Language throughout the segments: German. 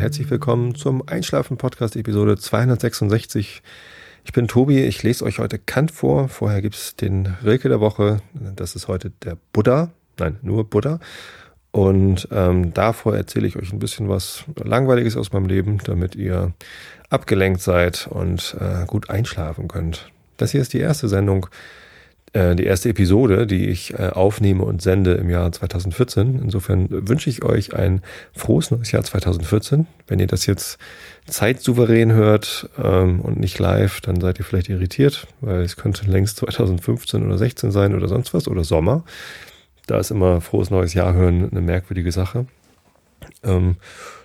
herzlich willkommen zum Einschlafen-Podcast Episode 266. Ich bin Tobi, ich lese euch heute Kant vor. Vorher gibt es den Rilke der Woche. Das ist heute der Buddha. Nein, nur Buddha. Und ähm, davor erzähle ich euch ein bisschen was Langweiliges aus meinem Leben, damit ihr abgelenkt seid und äh, gut einschlafen könnt. Das hier ist die erste Sendung die erste Episode, die ich äh, aufnehme und sende im Jahr 2014. Insofern wünsche ich euch ein frohes neues Jahr 2014. Wenn ihr das jetzt zeitsouverän hört ähm, und nicht live, dann seid ihr vielleicht irritiert, weil es könnte längst 2015 oder 16 sein oder sonst was oder Sommer. Da ist immer frohes neues Jahr hören eine merkwürdige Sache. Ähm,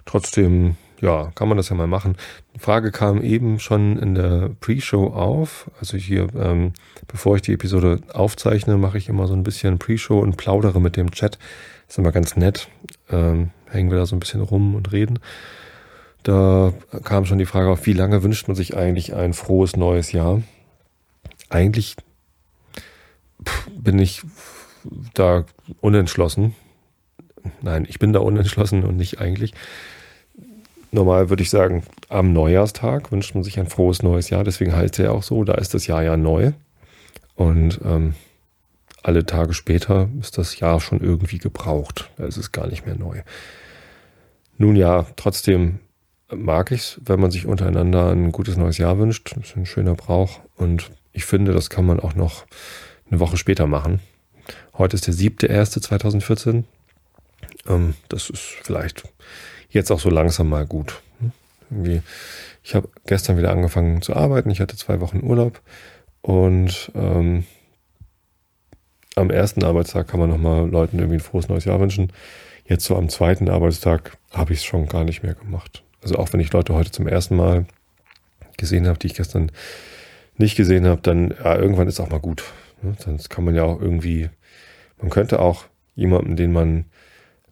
trotzdem ja, kann man das ja mal machen. Die Frage kam eben schon in der Pre-Show auf. Also hier, ähm, bevor ich die Episode aufzeichne, mache ich immer so ein bisschen Pre-Show und plaudere mit dem Chat. Ist immer ganz nett. Ähm, hängen wir da so ein bisschen rum und reden. Da kam schon die Frage auf, wie lange wünscht man sich eigentlich ein frohes neues Jahr? Eigentlich bin ich da unentschlossen. Nein, ich bin da unentschlossen und nicht eigentlich. Normal würde ich sagen, am Neujahrstag wünscht man sich ein frohes neues Jahr. Deswegen heißt er auch so, da ist das Jahr ja neu. Und ähm, alle Tage später ist das Jahr schon irgendwie gebraucht. Da ist es gar nicht mehr neu. Nun ja, trotzdem mag ich es, wenn man sich untereinander ein gutes neues Jahr wünscht. Das ist ein schöner Brauch. Und ich finde, das kann man auch noch eine Woche später machen. Heute ist der siebte erste 2014. Ähm, das ist vielleicht jetzt auch so langsam mal gut. Irgendwie, ich habe gestern wieder angefangen zu arbeiten. Ich hatte zwei Wochen Urlaub und ähm, am ersten Arbeitstag kann man nochmal Leuten irgendwie ein frohes neues Jahr wünschen. Jetzt so am zweiten Arbeitstag habe ich es schon gar nicht mehr gemacht. Also auch wenn ich Leute heute zum ersten Mal gesehen habe, die ich gestern nicht gesehen habe, dann ja, irgendwann ist auch mal gut. Sonst kann man ja auch irgendwie, man könnte auch jemandem, den man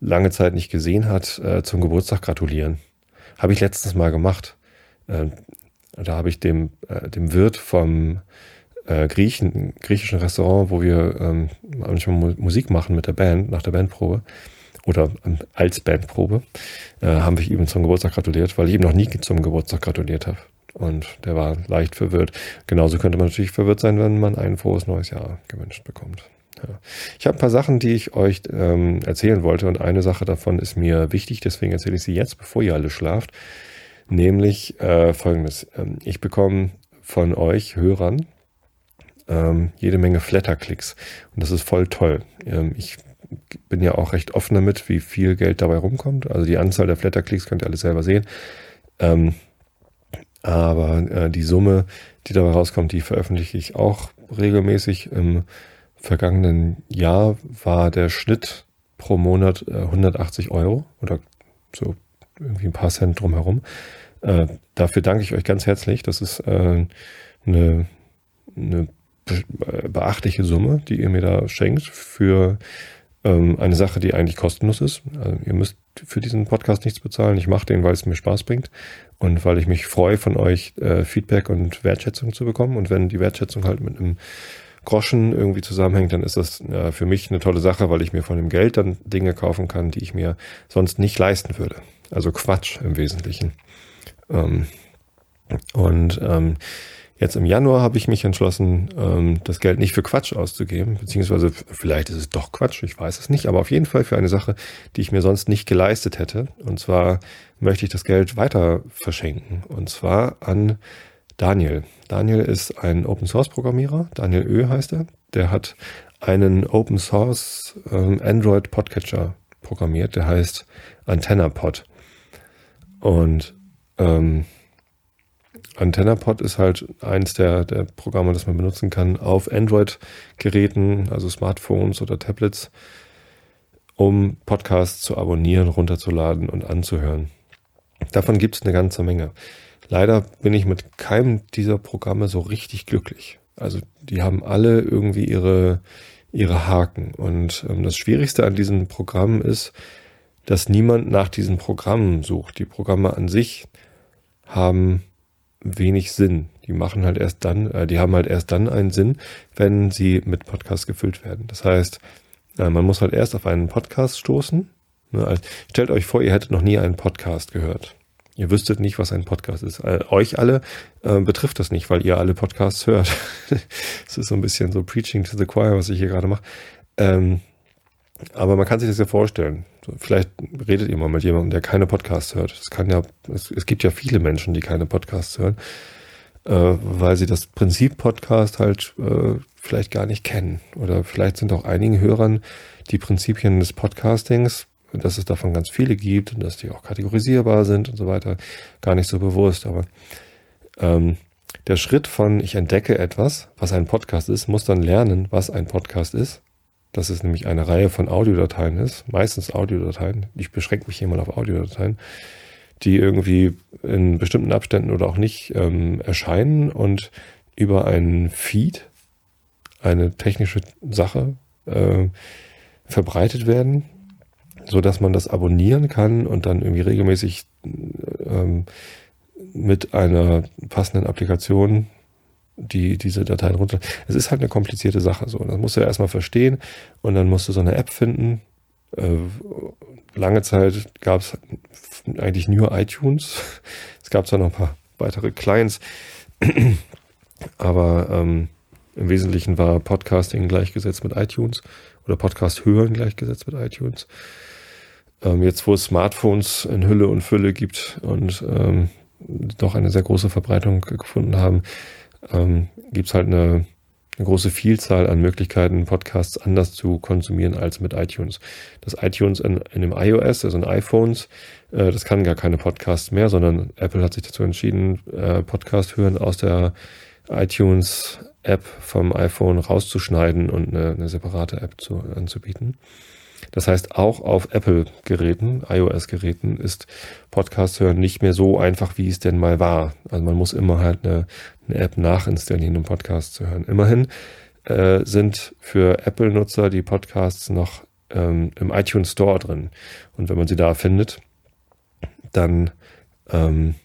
lange Zeit nicht gesehen hat, äh, zum Geburtstag gratulieren. Habe ich letztens mal gemacht. Äh, da habe ich dem, äh, dem Wirt vom äh, Griechen, griechischen Restaurant, wo wir ähm, manchmal Musik machen mit der Band, nach der Bandprobe oder ähm, als Bandprobe, äh, haben wir ihm zum Geburtstag gratuliert, weil ich ihm noch nie zum Geburtstag gratuliert habe. Und der war leicht verwirrt. Genauso könnte man natürlich verwirrt sein, wenn man ein frohes neues Jahr gewünscht bekommt. Ja. Ich habe ein paar Sachen, die ich euch ähm, erzählen wollte und eine Sache davon ist mir wichtig, deswegen erzähle ich sie jetzt, bevor ihr alle schlaft. Nämlich äh, folgendes. Ähm, ich bekomme von euch Hörern ähm, jede Menge Flatterklicks und das ist voll toll. Ähm, ich bin ja auch recht offen damit, wie viel Geld dabei rumkommt. Also die Anzahl der Flatterklicks könnt ihr alle selber sehen. Ähm, aber äh, die Summe, die dabei rauskommt, die veröffentliche ich auch regelmäßig. Im vergangenen Jahr war der Schnitt pro Monat äh, 180 Euro oder so irgendwie ein paar Cent drumherum. Äh, dafür danke ich euch ganz herzlich. Das ist äh, eine, eine beachtliche Summe, die ihr mir da schenkt für ähm, eine Sache, die eigentlich kostenlos ist. Also ihr müsst für diesen Podcast nichts bezahlen. Ich mache den, weil es mir Spaß bringt und weil ich mich freue, von euch äh, Feedback und Wertschätzung zu bekommen. Und wenn die Wertschätzung halt mit einem Groschen irgendwie zusammenhängt, dann ist das äh, für mich eine tolle Sache, weil ich mir von dem Geld dann Dinge kaufen kann, die ich mir sonst nicht leisten würde. Also Quatsch im Wesentlichen. Ähm, und ähm, jetzt im Januar habe ich mich entschlossen, ähm, das Geld nicht für Quatsch auszugeben, beziehungsweise vielleicht ist es doch Quatsch, ich weiß es nicht, aber auf jeden Fall für eine Sache, die ich mir sonst nicht geleistet hätte. Und zwar möchte ich das Geld weiter verschenken. Und zwar an Daniel. Daniel ist ein Open Source Programmierer. Daniel Ö heißt er. Der hat einen Open Source ähm, Android Podcatcher programmiert. Der heißt AntennaPod. Und ähm, AntennaPod ist halt eins der, der Programme, das man benutzen kann auf Android-Geräten, also Smartphones oder Tablets, um Podcasts zu abonnieren, runterzuladen und anzuhören. Davon gibt es eine ganze Menge. Leider bin ich mit keinem dieser Programme so richtig glücklich. Also die haben alle irgendwie ihre, ihre Haken. Und ähm, das Schwierigste an diesen Programmen ist, dass niemand nach diesen Programmen sucht. Die Programme an sich haben wenig Sinn. Die machen halt erst dann, äh, die haben halt erst dann einen Sinn, wenn sie mit Podcasts gefüllt werden. Das heißt, äh, man muss halt erst auf einen Podcast stoßen. Ne? Also, stellt euch vor, ihr hättet noch nie einen Podcast gehört. Ihr wüsstet nicht, was ein Podcast ist. Äh, euch alle äh, betrifft das nicht, weil ihr alle Podcasts hört. Es ist so ein bisschen so Preaching to the Choir, was ich hier gerade mache. Ähm, aber man kann sich das ja vorstellen. Vielleicht redet ihr mal mit jemandem, der keine Podcasts hört. Es kann ja, es, es gibt ja viele Menschen, die keine Podcasts hören, äh, weil sie das Prinzip Podcast halt äh, vielleicht gar nicht kennen. Oder vielleicht sind auch einigen Hörern die Prinzipien des Podcastings, dass es davon ganz viele gibt und dass die auch kategorisierbar sind und so weiter, gar nicht so bewusst. Aber ähm, der Schritt von ich entdecke etwas, was ein Podcast ist, muss dann lernen, was ein Podcast ist. Dass es nämlich eine Reihe von Audiodateien ist, meistens Audiodateien, ich beschränke mich hier mal auf Audiodateien, die irgendwie in bestimmten Abständen oder auch nicht ähm, erscheinen und über einen Feed, eine technische Sache, äh, verbreitet werden, so dass man das abonnieren kann und dann irgendwie regelmäßig ähm, mit einer passenden Applikation die diese Dateien runter. Es ist halt eine komplizierte Sache so. Das musst du ja erstmal verstehen und dann musst du so eine App finden. Äh, lange Zeit gab es eigentlich nur iTunes. Es gab zwar noch ein paar weitere Clients, aber ähm, im Wesentlichen war Podcasting gleichgesetzt mit iTunes oder Podcast hören gleichgesetzt mit iTunes. Ähm, jetzt, wo es Smartphones in Hülle und Fülle gibt und ähm, doch eine sehr große Verbreitung gefunden haben, ähm, gibt es halt eine, eine große Vielzahl an Möglichkeiten, Podcasts anders zu konsumieren als mit iTunes. Das iTunes in, in dem iOS, also in iPhones, äh, das kann gar keine Podcasts mehr, sondern Apple hat sich dazu entschieden, äh, Podcast hören aus der iTunes App vom iPhone rauszuschneiden und eine, eine separate App zu, anzubieten. Das heißt, auch auf Apple-Geräten, iOS-Geräten, ist Podcast hören nicht mehr so einfach, wie es denn mal war. Also man muss immer halt eine, eine App nachinstallieren, um Podcast zu hören. Immerhin äh, sind für Apple-Nutzer die Podcasts noch ähm, im iTunes Store drin. Und wenn man sie da findet, dann, ähm,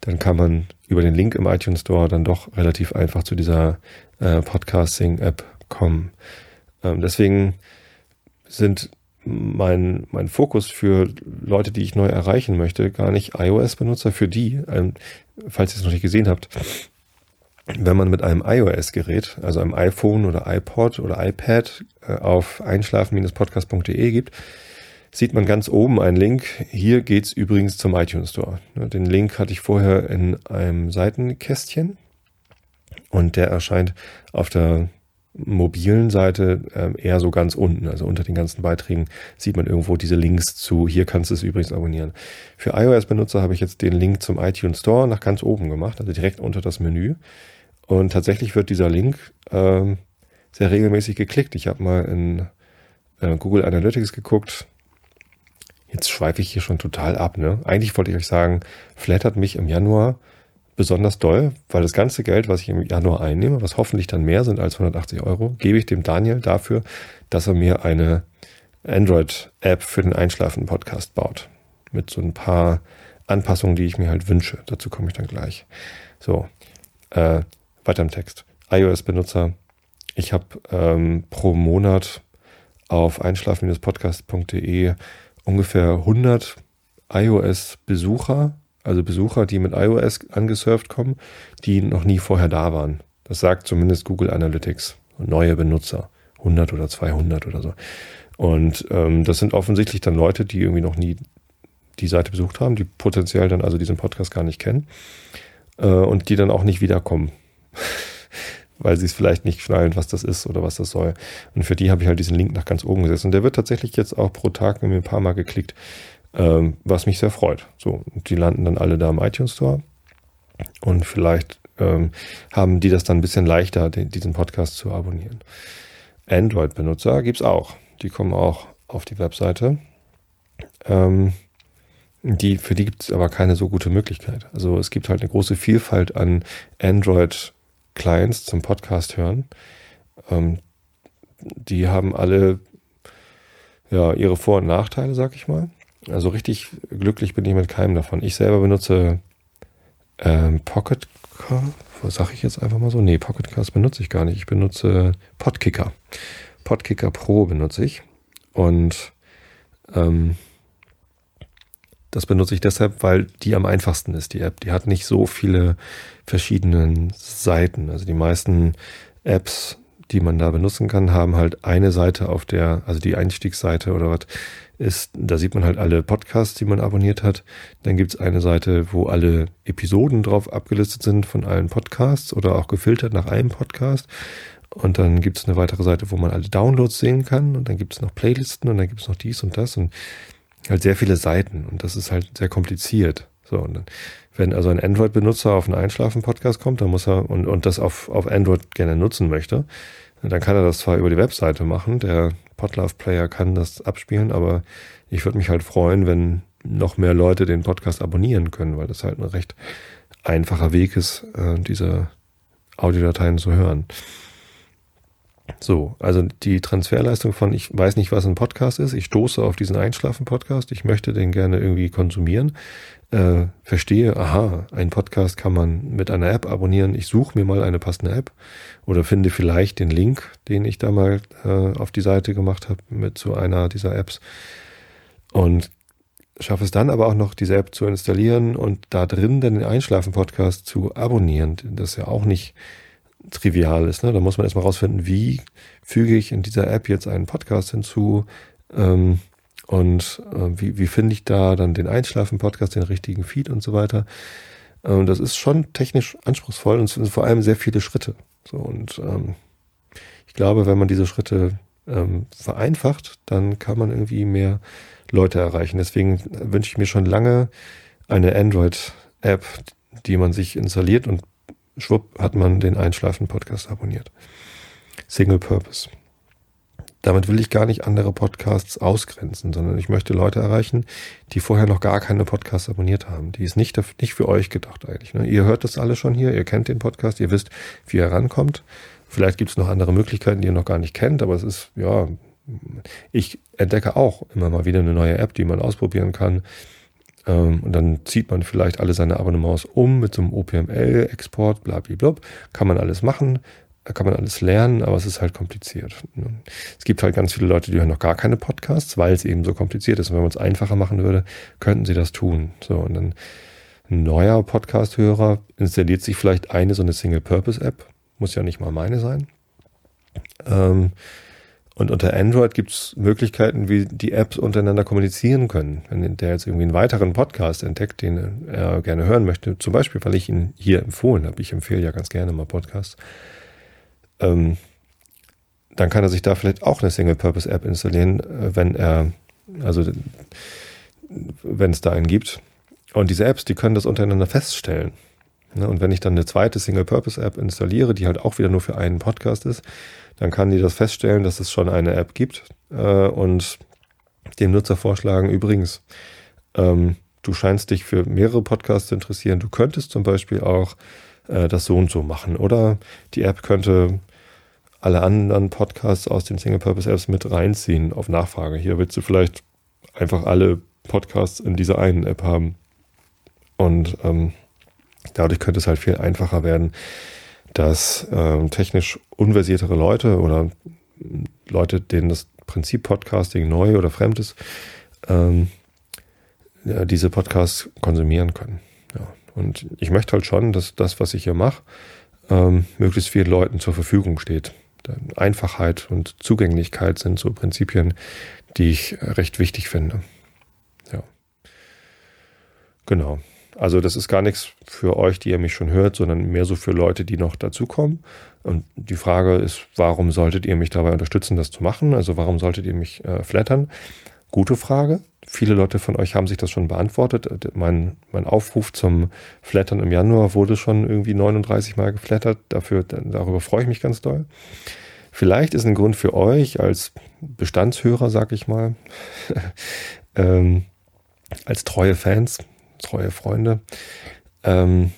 dann kann man über den Link im iTunes Store dann doch relativ einfach zu dieser äh, Podcasting-App kommen. Ähm, deswegen sind mein, mein Fokus für Leute, die ich neu erreichen möchte, gar nicht iOS-Benutzer, für die, ähm, falls ihr es noch nicht gesehen habt, wenn man mit einem iOS-Gerät, also einem iPhone oder iPod oder iPad äh, auf einschlafen-podcast.de gibt, sieht man ganz oben einen Link. Hier geht's übrigens zum iTunes Store. Den Link hatte ich vorher in einem Seitenkästchen und der erscheint auf der mobilen Seite äh, eher so ganz unten. Also unter den ganzen Beiträgen sieht man irgendwo diese Links zu, hier kannst du es übrigens abonnieren. Für iOS-Benutzer habe ich jetzt den Link zum iTunes Store nach ganz oben gemacht, also direkt unter das Menü. Und tatsächlich wird dieser Link äh, sehr regelmäßig geklickt. Ich habe mal in äh, Google Analytics geguckt. Jetzt schweife ich hier schon total ab. Ne? Eigentlich wollte ich euch sagen, flattert mich im Januar besonders doll, weil das ganze Geld, was ich im Januar einnehme, was hoffentlich dann mehr sind als 180 Euro, gebe ich dem Daniel dafür, dass er mir eine Android-App für den Einschlafen-Podcast baut. Mit so ein paar Anpassungen, die ich mir halt wünsche. Dazu komme ich dann gleich. So, äh, weiter im Text. iOS-Benutzer. Ich habe ähm, pro Monat auf einschlafen-podcast.de ungefähr 100 iOS-Besucher also Besucher, die mit iOS angesurft kommen, die noch nie vorher da waren. Das sagt zumindest Google Analytics. Neue Benutzer, 100 oder 200 oder so. Und ähm, das sind offensichtlich dann Leute, die irgendwie noch nie die Seite besucht haben, die potenziell dann also diesen Podcast gar nicht kennen äh, und die dann auch nicht wiederkommen, weil sie es vielleicht nicht schnallen, was das ist oder was das soll. Und für die habe ich halt diesen Link nach ganz oben gesetzt. Und der wird tatsächlich jetzt auch pro Tag mir ein paar Mal geklickt ähm, was mich sehr freut. So, die landen dann alle da im iTunes Store und vielleicht ähm, haben die das dann ein bisschen leichter, den, diesen Podcast zu abonnieren. Android-Benutzer gibt's auch. Die kommen auch auf die Webseite. Ähm, die, für die gibt es aber keine so gute Möglichkeit. Also es gibt halt eine große Vielfalt an Android-Clients zum Podcast hören. Ähm, die haben alle ja ihre Vor- und Nachteile, sag ich mal. Also richtig glücklich bin ich mit keinem davon. Ich selber benutze ähm, Pocket sage ich jetzt einfach mal so? Nee, Pocketcast benutze ich gar nicht. Ich benutze Podkicker. Podkicker Pro benutze ich. Und ähm, das benutze ich deshalb, weil die am einfachsten ist, die App. Die hat nicht so viele verschiedene Seiten. Also die meisten Apps, die man da benutzen kann, haben halt eine Seite auf der, also die Einstiegsseite oder was ist, da sieht man halt alle Podcasts, die man abonniert hat. Dann gibt's eine Seite, wo alle Episoden drauf abgelistet sind von allen Podcasts oder auch gefiltert nach einem Podcast. Und dann gibt's eine weitere Seite, wo man alle Downloads sehen kann. Und dann gibt's noch Playlisten und dann gibt's noch dies und das und halt sehr viele Seiten. Und das ist halt sehr kompliziert. So, und dann, wenn also ein Android-Benutzer auf einen Einschlafen-Podcast kommt, dann muss er und, und das auf, auf Android gerne nutzen möchte, dann kann er das zwar über die Webseite machen, der Podlove Player kann das abspielen, aber ich würde mich halt freuen, wenn noch mehr Leute den Podcast abonnieren können, weil das halt ein recht einfacher Weg ist, äh, diese Audiodateien zu hören. So, also die Transferleistung von, ich weiß nicht, was ein Podcast ist, ich stoße auf diesen Einschlafen-Podcast, ich möchte den gerne irgendwie konsumieren, äh, verstehe, aha, ein Podcast kann man mit einer App abonnieren, ich suche mir mal eine passende App oder finde vielleicht den Link, den ich da mal äh, auf die Seite gemacht habe mit zu einer dieser Apps und schaffe es dann aber auch noch, diese App zu installieren und da drin dann den Einschlafen-Podcast zu abonnieren. Das ja auch nicht trivial ist. Ne? Da muss man erstmal rausfinden, wie füge ich in dieser App jetzt einen Podcast hinzu ähm, und äh, wie, wie finde ich da dann den Einschlafen-Podcast, den richtigen Feed und so weiter. Ähm, das ist schon technisch anspruchsvoll und es sind vor allem sehr viele Schritte. So, und ähm, ich glaube, wenn man diese Schritte ähm, vereinfacht, dann kann man irgendwie mehr Leute erreichen. Deswegen wünsche ich mir schon lange eine Android-App, die man sich installiert und schwupp hat man den Einschlafen-Podcast abonniert. Single Purpose. Damit will ich gar nicht andere Podcasts ausgrenzen, sondern ich möchte Leute erreichen, die vorher noch gar keine Podcasts abonniert haben. Die ist nicht, nicht für euch gedacht eigentlich. Ne? Ihr hört das alle schon hier, ihr kennt den Podcast, ihr wisst, wie er rankommt. Vielleicht gibt es noch andere Möglichkeiten, die ihr noch gar nicht kennt, aber es ist, ja, ich entdecke auch immer mal wieder eine neue App, die man ausprobieren kann. Ähm, und dann zieht man vielleicht alle seine Abonnements um mit so einem OPML-Export, blablabla. Kann man alles machen, kann man alles lernen, aber es ist halt kompliziert. Ne? Es gibt halt ganz viele Leute, die hören noch gar keine Podcasts, weil es eben so kompliziert ist. Und wenn man es einfacher machen würde, könnten sie das tun. So, und dann ein neuer Podcast-Hörer installiert sich vielleicht eine so eine Single-Purpose-App. Muss ja nicht mal meine sein. Ähm, und unter Android gibt es Möglichkeiten, wie die Apps untereinander kommunizieren können. Wenn der jetzt irgendwie einen weiteren Podcast entdeckt, den er gerne hören möchte, zum Beispiel, weil ich ihn hier empfohlen habe, ich empfehle ja ganz gerne mal Podcasts, ähm, dann kann er sich da vielleicht auch eine Single-Purpose-App installieren, äh, wenn er, also wenn es da einen gibt. Und diese Apps, die können das untereinander feststellen. Ne, und wenn ich dann eine zweite Single-Purpose-App installiere, die halt auch wieder nur für einen Podcast ist, dann kann die das feststellen, dass es schon eine App gibt äh, und dem Nutzer vorschlagen, übrigens, ähm, du scheinst dich für mehrere Podcasts zu interessieren, du könntest zum Beispiel auch äh, das so und so machen. Oder die App könnte alle anderen Podcasts aus den Single-Purpose-Apps mit reinziehen auf Nachfrage. Hier willst du vielleicht einfach alle Podcasts in dieser einen App haben. Und ähm, dadurch könnte es halt viel einfacher werden, dass ähm, technisch unversiertere Leute oder Leute, denen das Prinzip Podcasting neu oder fremd ist, ähm, ja, diese Podcasts konsumieren können. Ja. Und ich möchte halt schon, dass das, was ich hier mache, ähm, möglichst vielen Leuten zur Verfügung steht. Einfachheit und Zugänglichkeit sind so Prinzipien, die ich recht wichtig finde. Ja. Genau. Also das ist gar nichts für euch, die ihr mich schon hört, sondern mehr so für Leute, die noch dazukommen. Und die Frage ist, warum solltet ihr mich dabei unterstützen, das zu machen? Also warum solltet ihr mich äh, flattern? Gute Frage. Viele Leute von euch haben sich das schon beantwortet. Äh, mein, mein Aufruf zum Flattern im Januar wurde schon irgendwie 39 Mal geflattert. Dafür, darüber freue ich mich ganz doll. Vielleicht ist ein Grund für euch als Bestandshörer, sag ich mal, ähm, als treue Fans, treue Freunde, ähm,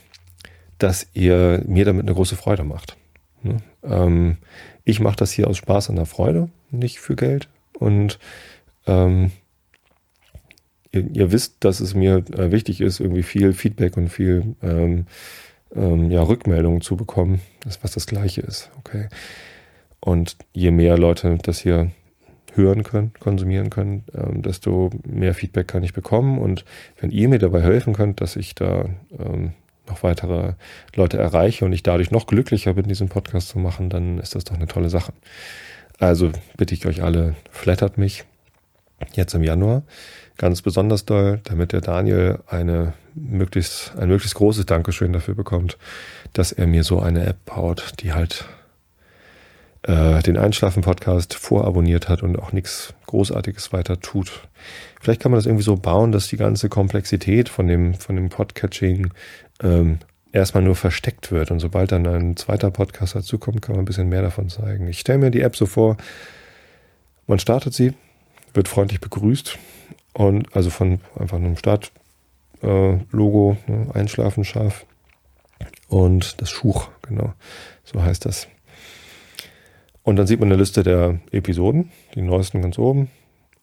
dass ihr mir damit eine große Freude macht. Ne? Ähm, ich mache das hier aus Spaß und der Freude, nicht für Geld. Und ähm, ihr, ihr, wisst, dass es mir äh, wichtig ist, irgendwie viel Feedback und viel ähm, ähm, ja, Rückmeldungen zu bekommen, das, was das Gleiche ist. Okay. Und je mehr Leute das hier hören können, konsumieren können, ähm, desto mehr Feedback kann ich bekommen. Und wenn ihr mir dabei helfen könnt, dass ich da ähm, noch weitere Leute erreiche und ich dadurch noch glücklicher bin, diesen Podcast zu machen, dann ist das doch eine tolle Sache. Also bitte ich euch alle, flattert mich jetzt im Januar ganz besonders doll, damit der Daniel eine möglichst, ein möglichst großes Dankeschön dafür bekommt, dass er mir so eine App baut, die halt äh, den Einschlafen-Podcast vorabonniert hat und auch nichts Großartiges weiter tut. Vielleicht kann man das irgendwie so bauen, dass die ganze Komplexität von dem, von dem Podcatching ähm, erstmal nur versteckt wird. Und sobald dann ein zweiter Podcast dazukommt, kann man ein bisschen mehr davon zeigen. Ich stelle mir die App so vor, man startet sie, wird freundlich begrüßt und also von einfach einem Start-Logo, äh, ne, Einschlafen scharf und das Schuch, genau, so heißt das. Und dann sieht man eine Liste der Episoden, die neuesten ganz oben.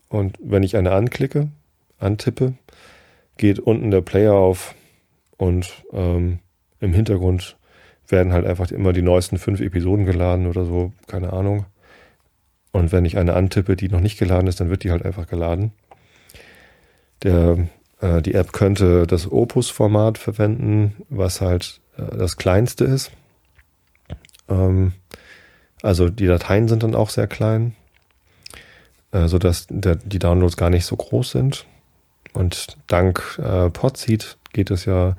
Und wenn ich eine anklicke, antippe, geht unten der Player auf und ähm, im Hintergrund werden halt einfach immer die neuesten fünf Episoden geladen oder so, keine Ahnung. Und wenn ich eine antippe, die noch nicht geladen ist, dann wird die halt einfach geladen. Der, äh, die App könnte das Opus-Format verwenden, was halt äh, das kleinste ist. Ähm, also die Dateien sind dann auch sehr klein, äh, sodass der, die Downloads gar nicht so groß sind. Und dank äh, Podseed geht es ja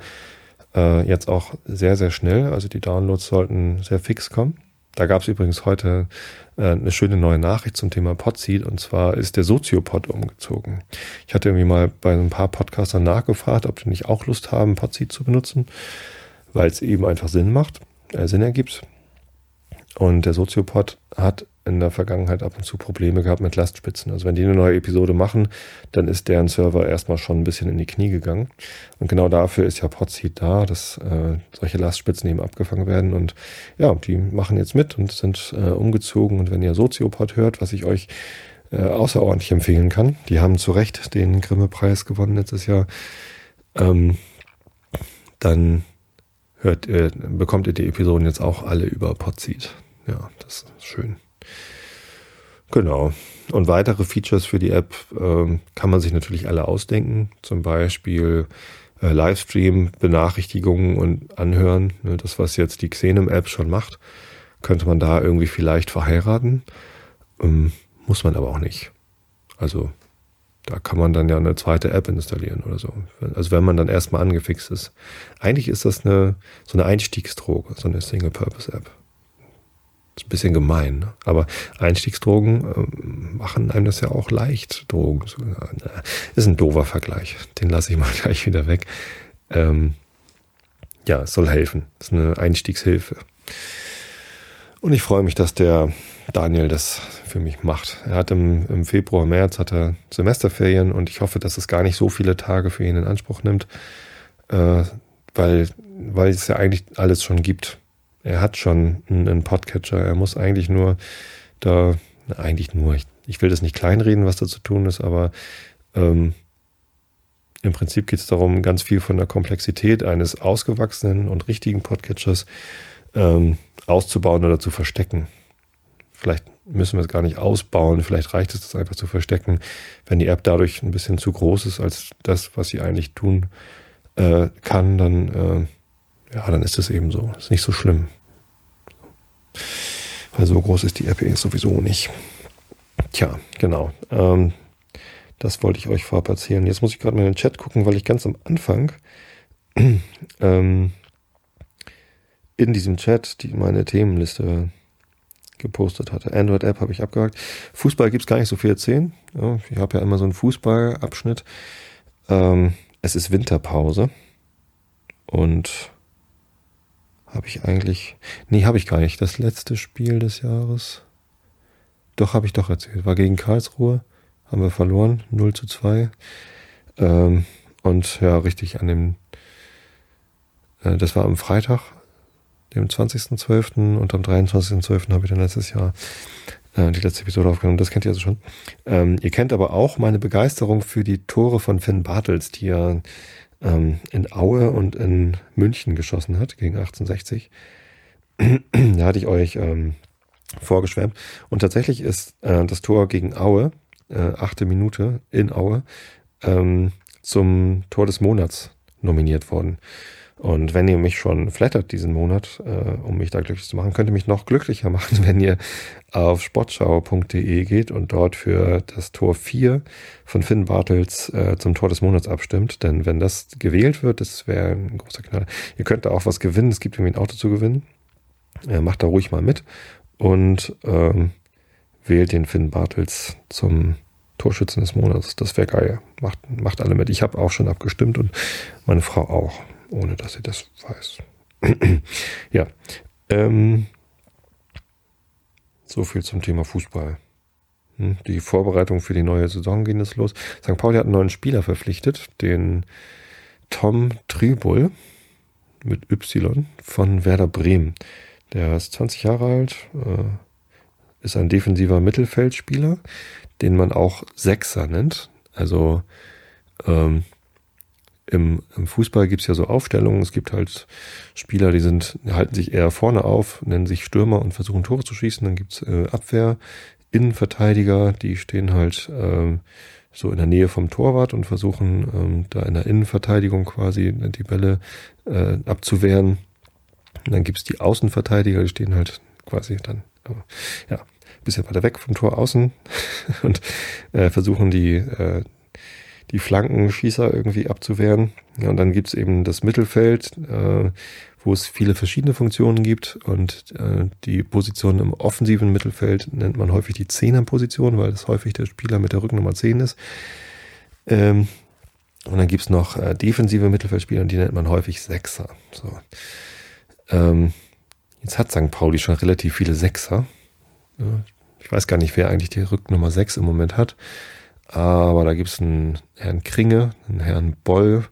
äh, jetzt auch sehr, sehr schnell. Also die Downloads sollten sehr fix kommen. Da gab es übrigens heute äh, eine schöne neue Nachricht zum Thema Podseed und zwar ist der Soziopod umgezogen. Ich hatte irgendwie mal bei ein paar Podcastern nachgefragt, ob die nicht auch Lust haben, Podseed zu benutzen, weil es eben einfach Sinn macht, äh, Sinn ergibt. Und der Soziopod hat in der Vergangenheit ab und zu Probleme gehabt mit Lastspitzen. Also wenn die eine neue Episode machen, dann ist deren Server erstmal schon ein bisschen in die Knie gegangen. Und genau dafür ist ja Podseed da, dass äh, solche Lastspitzen eben abgefangen werden. Und ja, die machen jetzt mit und sind äh, umgezogen. Und wenn ihr Soziopod hört, was ich euch äh, außerordentlich empfehlen kann, die haben zu Recht den Grimme-Preis gewonnen letztes Jahr, ähm, dann hört, äh, bekommt ihr die Episoden jetzt auch alle über Podseed. Ja, das ist schön. Genau. Und weitere Features für die App äh, kann man sich natürlich alle ausdenken. Zum Beispiel äh, Livestream, Benachrichtigungen und Anhören. Ne, das, was jetzt die Xenem-App schon macht, könnte man da irgendwie vielleicht verheiraten. Ähm, muss man aber auch nicht. Also da kann man dann ja eine zweite App installieren oder so. Also wenn man dann erstmal angefixt ist. Eigentlich ist das eine, so eine Einstiegsdroge, so eine Single-Purpose-App. Ist ein bisschen gemein, ne? aber Einstiegsdrogen äh, machen einem das ja auch leicht. Drogen ist ein doofer Vergleich. Den lasse ich mal gleich wieder weg. Ähm, ja, es soll helfen. Es ist eine Einstiegshilfe. Und ich freue mich, dass der Daniel das für mich macht. Er hat im, im Februar, März hat er Semesterferien und ich hoffe, dass es gar nicht so viele Tage für ihn in Anspruch nimmt, äh, weil, weil es ja eigentlich alles schon gibt er hat schon einen Podcatcher. Er muss eigentlich nur da, eigentlich nur, ich, ich will das nicht kleinreden, was da zu tun ist, aber ähm, im Prinzip geht es darum, ganz viel von der Komplexität eines ausgewachsenen und richtigen Podcatchers ähm, auszubauen oder zu verstecken. Vielleicht müssen wir es gar nicht ausbauen, vielleicht reicht es, das einfach zu verstecken, wenn die App dadurch ein bisschen zu groß ist als das, was sie eigentlich tun äh, kann, dann äh, ja, dann ist es eben so. Ist nicht so schlimm. Weil so groß ist die RPE sowieso nicht. Tja, genau. Ähm, das wollte ich euch vorab erzählen. Jetzt muss ich gerade mal in den Chat gucken, weil ich ganz am Anfang ähm, in diesem Chat die meine Themenliste gepostet hatte. Android-App habe ich abgehakt. Fußball gibt es gar nicht so viel erzählen. Ja, ich habe ja immer so einen Fußballabschnitt. Ähm, es ist Winterpause. Und habe ich eigentlich. Nee, habe ich gar nicht. Das letzte Spiel des Jahres. Doch, habe ich doch erzählt. War gegen Karlsruhe. Haben wir verloren. 0 zu 2. Ähm, und ja, richtig an dem. Äh, das war am Freitag, dem 20.12. Und am 23.12. habe ich dann letztes Jahr äh, die letzte Episode aufgenommen. Das kennt ihr also schon. Ähm, ihr kennt aber auch meine Begeisterung für die Tore von Finn Bartels, die ja ähm, in Aue und in München geschossen hat gegen 1860. da hatte ich euch ähm, vorgeschwärmt. Und tatsächlich ist äh, das Tor gegen Aue, äh, achte Minute in Aue, ähm, zum Tor des Monats nominiert worden. Und wenn ihr mich schon flattert diesen Monat, äh, um mich da glücklich zu machen, könnt ihr mich noch glücklicher machen, wenn ihr auf sportschau.de geht und dort für das Tor 4 von Finn Bartels äh, zum Tor des Monats abstimmt. Denn wenn das gewählt wird, das wäre ein großer Knall. Ihr könnt da auch was gewinnen. Es gibt irgendwie ein Auto zu gewinnen. Äh, macht da ruhig mal mit und ähm, wählt den Finn Bartels zum Torschützen des Monats. Das wäre geil. Macht, macht alle mit. Ich habe auch schon abgestimmt und meine Frau auch ohne dass sie das weiß. ja. Ähm, so viel zum Thema Fußball. Hm, die Vorbereitung für die neue Saison ging es los. St. Pauli hat einen neuen Spieler verpflichtet, den Tom Tribul mit Y von Werder Bremen. Der ist 20 Jahre alt, äh, ist ein defensiver Mittelfeldspieler, den man auch Sechser nennt. Also ähm, im, im Fußball gibt es ja so Aufstellungen. Es gibt halt Spieler, die sind, halten sich eher vorne auf, nennen sich Stürmer und versuchen Tore zu schießen. Dann gibt's äh, Abwehr, Innenverteidiger, die stehen halt ähm, so in der Nähe vom Torwart und versuchen ähm, da in der Innenverteidigung quasi die Bälle äh, abzuwehren. Und dann gibt's die Außenverteidiger, die stehen halt quasi dann, äh, ja, bisschen weiter weg vom Tor außen und äh, versuchen die äh, die Flankenschießer irgendwie abzuwehren. Ja, und dann gibt's eben das Mittelfeld, äh, wo es viele verschiedene Funktionen gibt. Und äh, die Position im offensiven Mittelfeld nennt man häufig die Zehnerposition, weil das häufig der Spieler mit der Rückennummer 10 ist. Ähm, und dann gibt's noch äh, defensive Mittelfeldspieler, die nennt man häufig Sechser. So. Ähm, jetzt hat St. Pauli schon relativ viele Sechser. Ja, ich weiß gar nicht, wer eigentlich die Rücknummer 6 im Moment hat. Aber da gibt es einen Herrn Kringe, einen Herrn Boll,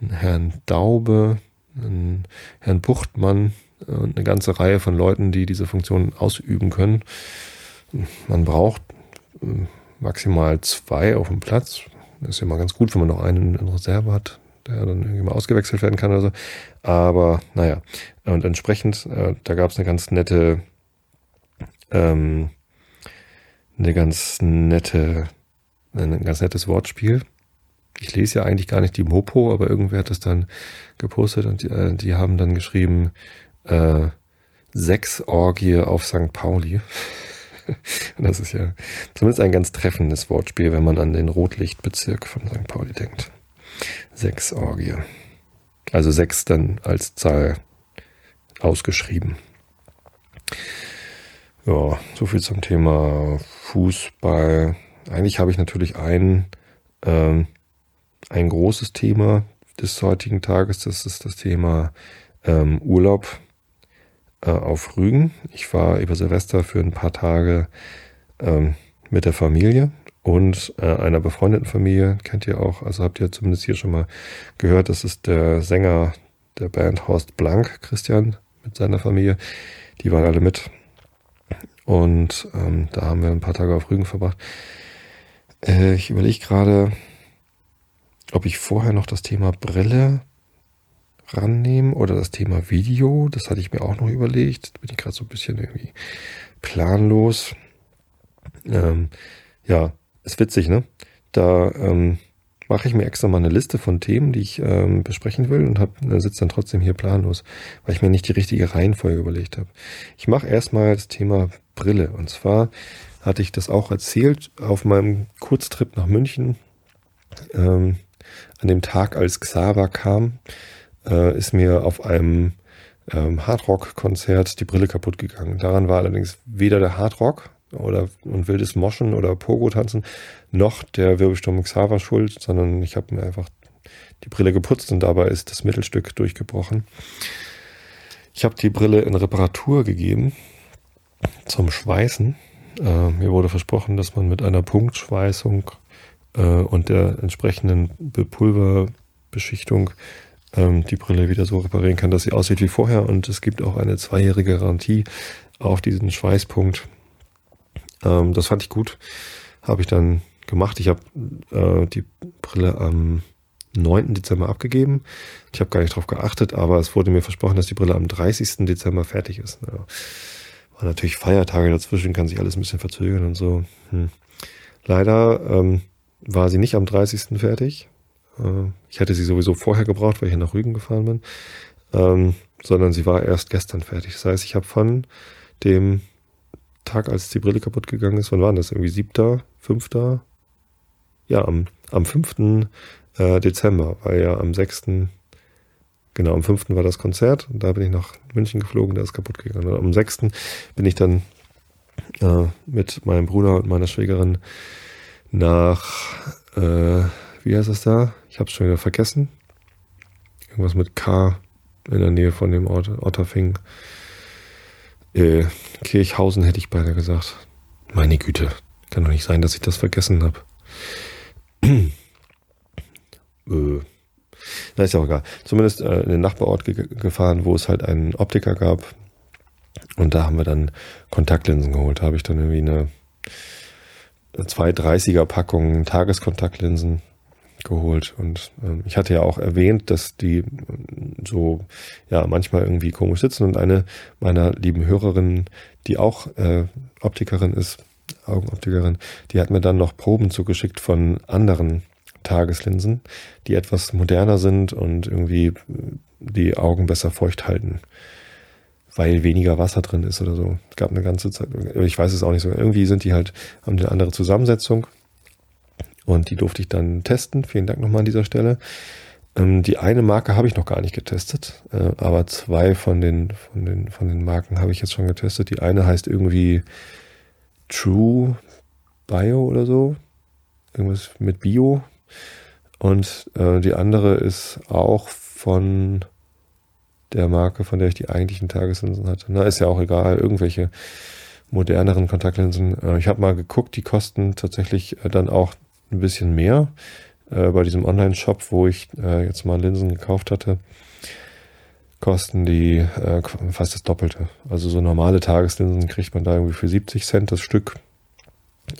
einen Herrn Daube, einen Herrn Buchtmann und eine ganze Reihe von Leuten, die diese Funktion ausüben können. Man braucht äh, maximal zwei auf dem Platz. Das ist ja mal ganz gut, wenn man noch einen in Reserve hat, der dann irgendwie mal ausgewechselt werden kann oder so. Aber naja, und entsprechend, äh, da gab es eine ganz nette, ähm, eine ganz nette ein ganz nettes Wortspiel. Ich lese ja eigentlich gar nicht die Mopo, aber irgendwer hat das dann gepostet und die, äh, die haben dann geschrieben, äh, Sechsorgie auf St. Pauli. das ist ja zumindest ein ganz treffendes Wortspiel, wenn man an den Rotlichtbezirk von St. Pauli denkt. Sechsorgie. Also sechs dann als Zahl ausgeschrieben. Ja, so viel zum Thema Fußball. Eigentlich habe ich natürlich ein, ähm, ein großes Thema des heutigen Tages. Das ist das Thema ähm, Urlaub äh, auf Rügen. Ich war über Silvester für ein paar Tage ähm, mit der Familie und äh, einer befreundeten Familie. Kennt ihr auch, also habt ihr zumindest hier schon mal gehört. Das ist der Sänger der Band Horst Blank, Christian, mit seiner Familie. Die waren alle mit. Und ähm, da haben wir ein paar Tage auf Rügen verbracht. Äh, ich überlege gerade, ob ich vorher noch das Thema Brille rannehme oder das Thema Video. Das hatte ich mir auch noch überlegt. Da bin ich gerade so ein bisschen irgendwie planlos. Ähm, ja, ist witzig, ne? Da ähm, mache ich mir extra mal eine Liste von Themen, die ich ähm, besprechen will und äh, sitze dann trotzdem hier planlos, weil ich mir nicht die richtige Reihenfolge überlegt habe. Ich mache erstmal das Thema Brille. Und zwar hatte ich das auch erzählt auf meinem Kurztrip nach München. Ähm, an dem Tag, als Xaver kam, äh, ist mir auf einem ähm, Hardrock-Konzert die Brille kaputt gegangen. Daran war allerdings weder der Hardrock oder und wildes Moschen oder Pogo-Tanzen noch der Wirbelsturm Xaver schuld, sondern ich habe mir einfach die Brille geputzt und dabei ist das Mittelstück durchgebrochen. Ich habe die Brille in Reparatur gegeben zum Schweißen äh, mir wurde versprochen, dass man mit einer Punktschweißung äh, und der entsprechenden Pulverbeschichtung ähm, die Brille wieder so reparieren kann, dass sie aussieht wie vorher. Und es gibt auch eine zweijährige Garantie auf diesen Schweißpunkt. Ähm, das fand ich gut. Habe ich dann gemacht. Ich habe äh, die Brille am 9. Dezember abgegeben. Ich habe gar nicht drauf geachtet, aber es wurde mir versprochen, dass die Brille am 30. Dezember fertig ist. Ja War natürlich Feiertage dazwischen, kann sich alles ein bisschen verzögern und so. Hm. Leider ähm, war sie nicht am 30. fertig. Äh, ich hätte sie sowieso vorher gebraucht, weil ich nach Rügen gefahren bin. Ähm, sondern sie war erst gestern fertig. Das heißt, ich habe von dem Tag, als die Brille kaputt gegangen ist, wann war das? Irgendwie siebter, fünfter? Ja, am, am 5. Äh, Dezember, weil ja am 6. Genau, am 5. war das Konzert und da bin ich nach München geflogen, da ist kaputt gegangen. Und am 6. bin ich dann äh, mit meinem Bruder und meiner Schwägerin nach, äh, wie heißt das da? Ich habe es schon wieder vergessen. Irgendwas mit K in der Nähe von dem Ort, Otterfing. Äh, Kirchhausen hätte ich beinahe gesagt. Meine Güte, kann doch nicht sein, dass ich das vergessen habe. äh, na, ist ja auch egal. Zumindest äh, in den Nachbarort ge gefahren, wo es halt einen Optiker gab. Und da haben wir dann Kontaktlinsen geholt. Da habe ich dann irgendwie eine 230er Packung Tageskontaktlinsen geholt. Und ähm, ich hatte ja auch erwähnt, dass die so ja manchmal irgendwie komisch sitzen. Und eine meiner lieben Hörerinnen, die auch äh, Optikerin ist, Augenoptikerin, die hat mir dann noch Proben zugeschickt von anderen Tageslinsen, die etwas moderner sind und irgendwie die Augen besser feucht halten. Weil weniger Wasser drin ist oder so. Es gab eine ganze Zeit, ich weiß es auch nicht so. Irgendwie sind die halt, haben eine andere Zusammensetzung und die durfte ich dann testen. Vielen Dank nochmal an dieser Stelle. Ähm, die eine Marke habe ich noch gar nicht getestet, äh, aber zwei von den, von den, von den Marken habe ich jetzt schon getestet. Die eine heißt irgendwie True Bio oder so. Irgendwas mit Bio. Und äh, die andere ist auch von der Marke, von der ich die eigentlichen Tageslinsen hatte. Na, ist ja auch egal. Irgendwelche moderneren Kontaktlinsen. Äh, ich habe mal geguckt, die kosten tatsächlich äh, dann auch ein bisschen mehr. Äh, bei diesem Online-Shop, wo ich äh, jetzt mal Linsen gekauft hatte, kosten die äh, fast das Doppelte. Also so normale Tageslinsen kriegt man da irgendwie für 70 Cent das Stück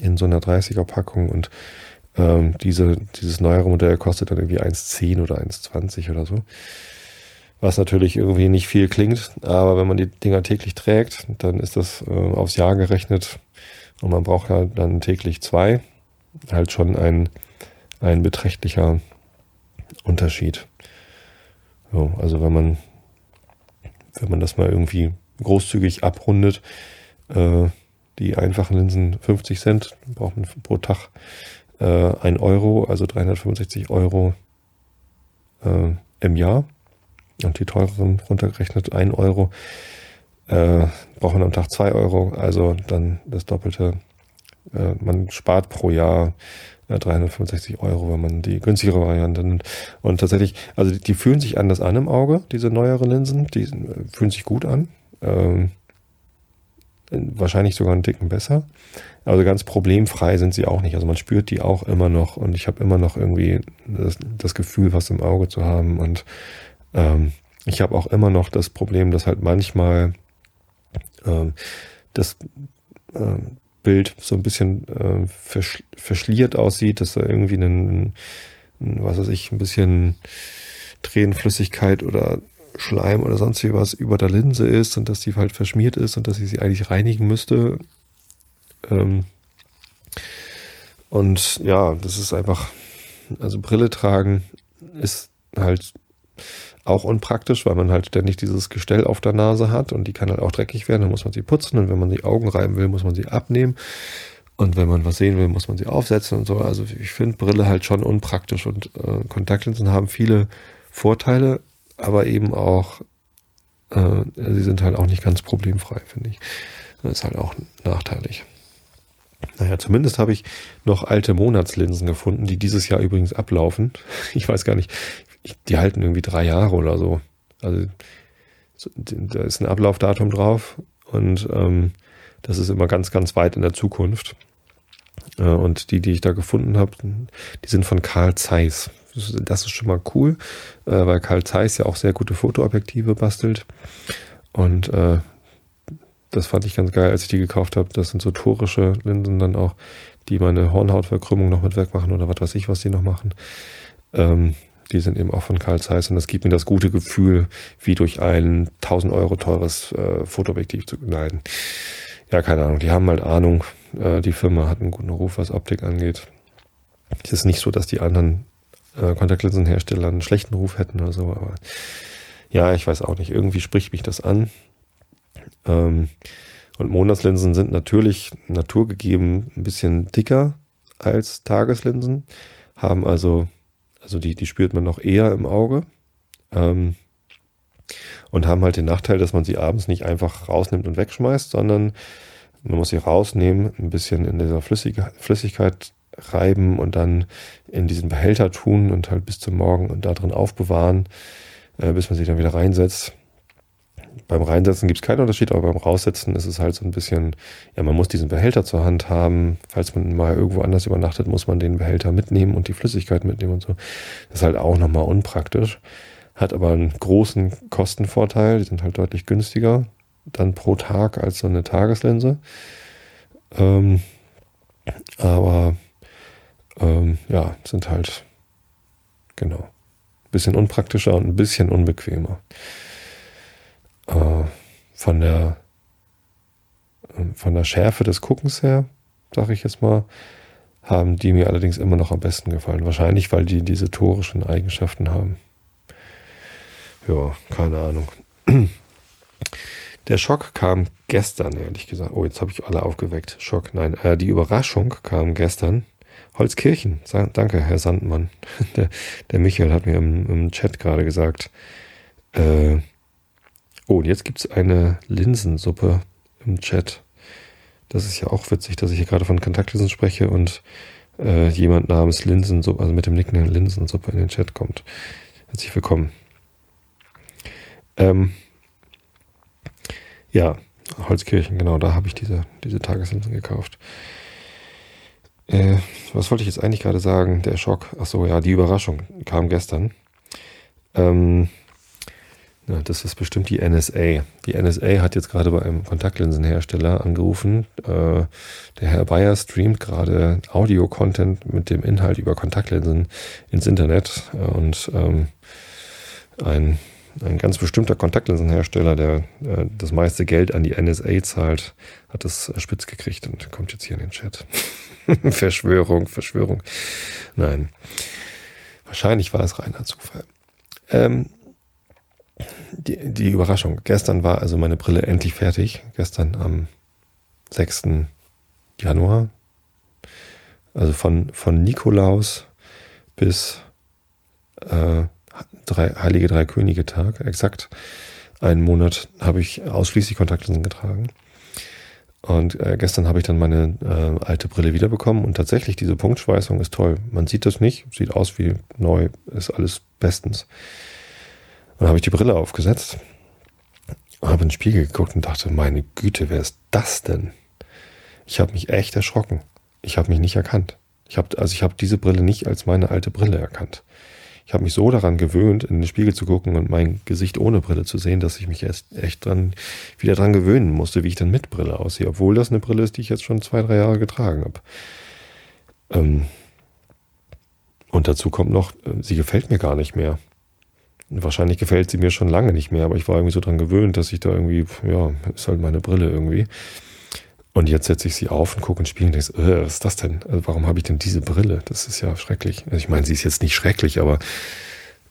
in so einer 30er Packung und ähm, diese, dieses neuere Modell kostet dann irgendwie 1,10 oder 1,20 oder so. Was natürlich irgendwie nicht viel klingt, aber wenn man die Dinger täglich trägt, dann ist das äh, aufs Jahr gerechnet und man braucht halt dann täglich zwei halt schon ein, ein beträchtlicher Unterschied. So, also wenn man, wenn man das mal irgendwie großzügig abrundet, äh, die einfachen Linsen 50 Cent, braucht man pro Tag äh, 1 Euro, also 365 Euro äh, im Jahr. Und die teureren runtergerechnet 1 Euro, äh, braucht man am Tag 2 Euro, also dann das Doppelte äh, man spart pro Jahr äh, 365 Euro, wenn man die günstigere Variante nimmt. Und tatsächlich, also die, die, fühlen sich anders an im Auge, diese neueren Linsen. Die äh, fühlen sich gut an. Ähm, wahrscheinlich sogar einen Ticken besser. Also ganz problemfrei sind sie auch nicht. Also man spürt die auch immer noch und ich habe immer noch irgendwie das, das, Gefühl, was im Auge zu haben. Und ähm, ich habe auch immer noch das Problem, dass halt manchmal ähm, das ähm, Bild so ein bisschen äh, versch verschliert aussieht, dass da irgendwie ein, was weiß ich, ein bisschen Tränenflüssigkeit oder Schleim oder sonst wie was über der Linse ist und dass die halt verschmiert ist und dass ich sie eigentlich reinigen müsste. Ähm und ja, das ist einfach, also Brille tragen ist halt auch unpraktisch, weil man halt ständig dieses Gestell auf der Nase hat und die kann halt auch dreckig werden, dann muss man sie putzen und wenn man die Augen reiben will, muss man sie abnehmen. Und wenn man was sehen will, muss man sie aufsetzen und so. Also ich finde Brille halt schon unpraktisch und äh, Kontaktlinsen haben viele Vorteile, aber eben auch, äh, sie sind halt auch nicht ganz problemfrei, finde ich. Das ist halt auch nachteilig. Naja, zumindest habe ich noch alte Monatslinsen gefunden, die dieses Jahr übrigens ablaufen. Ich weiß gar nicht, die halten irgendwie drei Jahre oder so. Also da ist ein Ablaufdatum drauf und ähm, das ist immer ganz, ganz weit in der Zukunft. Äh, und die, die ich da gefunden habe, die sind von Karl Zeiss. Das ist schon mal cool, äh, weil Karl Zeiss ja auch sehr gute Fotoobjektive bastelt. Und äh, das fand ich ganz geil, als ich die gekauft habe. Das sind so torische Linsen dann auch, die meine Hornhautverkrümmung noch mit wegmachen oder was weiß ich, was die noch machen. Ähm, Die sind eben auch von Carl Zeiss und das gibt mir das gute Gefühl, wie durch ein 1000 Euro teures äh, Fotoobjektiv zu gleiten. Ja, keine Ahnung. Die haben halt Ahnung. Äh, die Firma hat einen guten Ruf, was Optik angeht. Es ist nicht so, dass die anderen äh, Kontaktlinsenhersteller einen schlechten Ruf hätten oder so, aber ja, ich weiß auch nicht. Irgendwie spricht mich das an. Ähm, und Monatslinsen sind natürlich naturgegeben ein bisschen dicker als Tageslinsen, haben also, also die, die spürt man noch eher im Auge. Ähm, und haben halt den Nachteil, dass man sie abends nicht einfach rausnimmt und wegschmeißt, sondern man muss sie rausnehmen, ein bisschen in dieser Flüssigkeit reiben und dann in diesen Behälter tun und halt bis zum Morgen und da drin aufbewahren, äh, bis man sich dann wieder reinsetzt. Beim Reinsetzen gibt es keinen Unterschied, aber beim Raussetzen ist es halt so ein bisschen, ja, man muss diesen Behälter zur Hand haben. Falls man mal irgendwo anders übernachtet, muss man den Behälter mitnehmen und die Flüssigkeit mitnehmen und so. Das ist halt auch nochmal unpraktisch. Hat aber einen großen Kostenvorteil. Die sind halt deutlich günstiger dann pro Tag als so eine Tageslinse. Ähm, aber ähm, ja, sind halt genau ein bisschen unpraktischer und ein bisschen unbequemer. Äh, von der von der Schärfe des Guckens her, sage ich jetzt mal, haben die mir allerdings immer noch am besten gefallen. Wahrscheinlich, weil die diese torischen Eigenschaften haben. Ja, keine Ahnung. Der Schock kam gestern, ehrlich gesagt. Oh, jetzt habe ich alle aufgeweckt. Schock, nein. Äh, die Überraschung kam gestern. Holzkirchen. Danke, Herr Sandmann. Der, der Michael hat mir im, im Chat gerade gesagt. Äh, oh, und jetzt gibt's eine Linsensuppe im Chat. Das ist ja auch witzig, dass ich hier gerade von Kontaktlinsen spreche und äh, jemand namens Linsensuppe, also mit dem Nickname Linsensuppe in den Chat kommt. Herzlich willkommen. Ähm, ja, Holzkirchen, genau, da habe ich diese, diese Tageslinsen gekauft. Äh, was wollte ich jetzt eigentlich gerade sagen? Der Schock. Achso, ja, die Überraschung kam gestern. Ähm, ja, das ist bestimmt die NSA. Die NSA hat jetzt gerade bei einem Kontaktlinsenhersteller angerufen. Äh, der Herr Bayer streamt gerade Audio-Content mit dem Inhalt über Kontaktlinsen ins Internet. Und ähm, ein ein ganz bestimmter Kontaktlinsenhersteller, der äh, das meiste Geld an die NSA zahlt, hat das äh, spitz gekriegt und kommt jetzt hier in den Chat. Verschwörung, Verschwörung. Nein. Wahrscheinlich war es reiner Zufall. Ähm, die, die Überraschung. Gestern war also meine Brille endlich fertig. Gestern am 6. Januar. Also von, von Nikolaus bis äh, drei, Heilige Drei Könige Tag, exakt einen Monat, habe ich ausschließlich Kontaktlinsen getragen. Und äh, gestern habe ich dann meine äh, alte Brille wiederbekommen und tatsächlich diese Punktschweißung ist toll. Man sieht das nicht, sieht aus wie neu, ist alles bestens. Und dann habe ich die Brille aufgesetzt, habe in den Spiegel geguckt und dachte, meine Güte, wer ist das denn? Ich habe mich echt erschrocken. Ich habe mich nicht erkannt. Ich habe also ich habe diese Brille nicht als meine alte Brille erkannt ich habe mich so daran gewöhnt, in den Spiegel zu gucken und mein Gesicht ohne Brille zu sehen, dass ich mich erst echt dran, wieder dran gewöhnen musste, wie ich dann mit Brille aussehe, obwohl das eine Brille ist, die ich jetzt schon zwei, drei Jahre getragen habe. Ähm und dazu kommt noch, äh, sie gefällt mir gar nicht mehr. Wahrscheinlich gefällt sie mir schon lange nicht mehr, aber ich war irgendwie so dran gewöhnt, dass ich da irgendwie, ja, ist halt meine Brille irgendwie. Und jetzt setze ich sie auf und gucke ins Spiegel und denke, äh, was ist das denn? Also warum habe ich denn diese Brille? Das ist ja schrecklich. Also ich meine, sie ist jetzt nicht schrecklich, aber,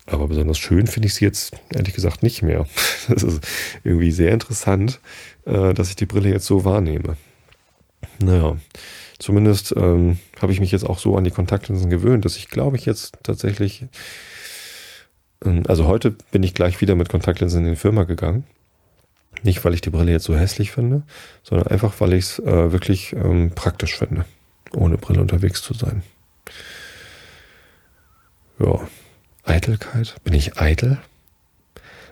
aber besonders schön finde ich sie jetzt ehrlich gesagt nicht mehr. Das ist irgendwie sehr interessant, äh, dass ich die Brille jetzt so wahrnehme. Naja, zumindest ähm, habe ich mich jetzt auch so an die Kontaktlinsen gewöhnt, dass ich glaube ich jetzt tatsächlich, also heute bin ich gleich wieder mit Kontaktlinsen in die Firma gegangen nicht, weil ich die Brille jetzt so hässlich finde, sondern einfach, weil ich es äh, wirklich ähm, praktisch finde, ohne Brille unterwegs zu sein. Ja, Eitelkeit. Bin ich eitel?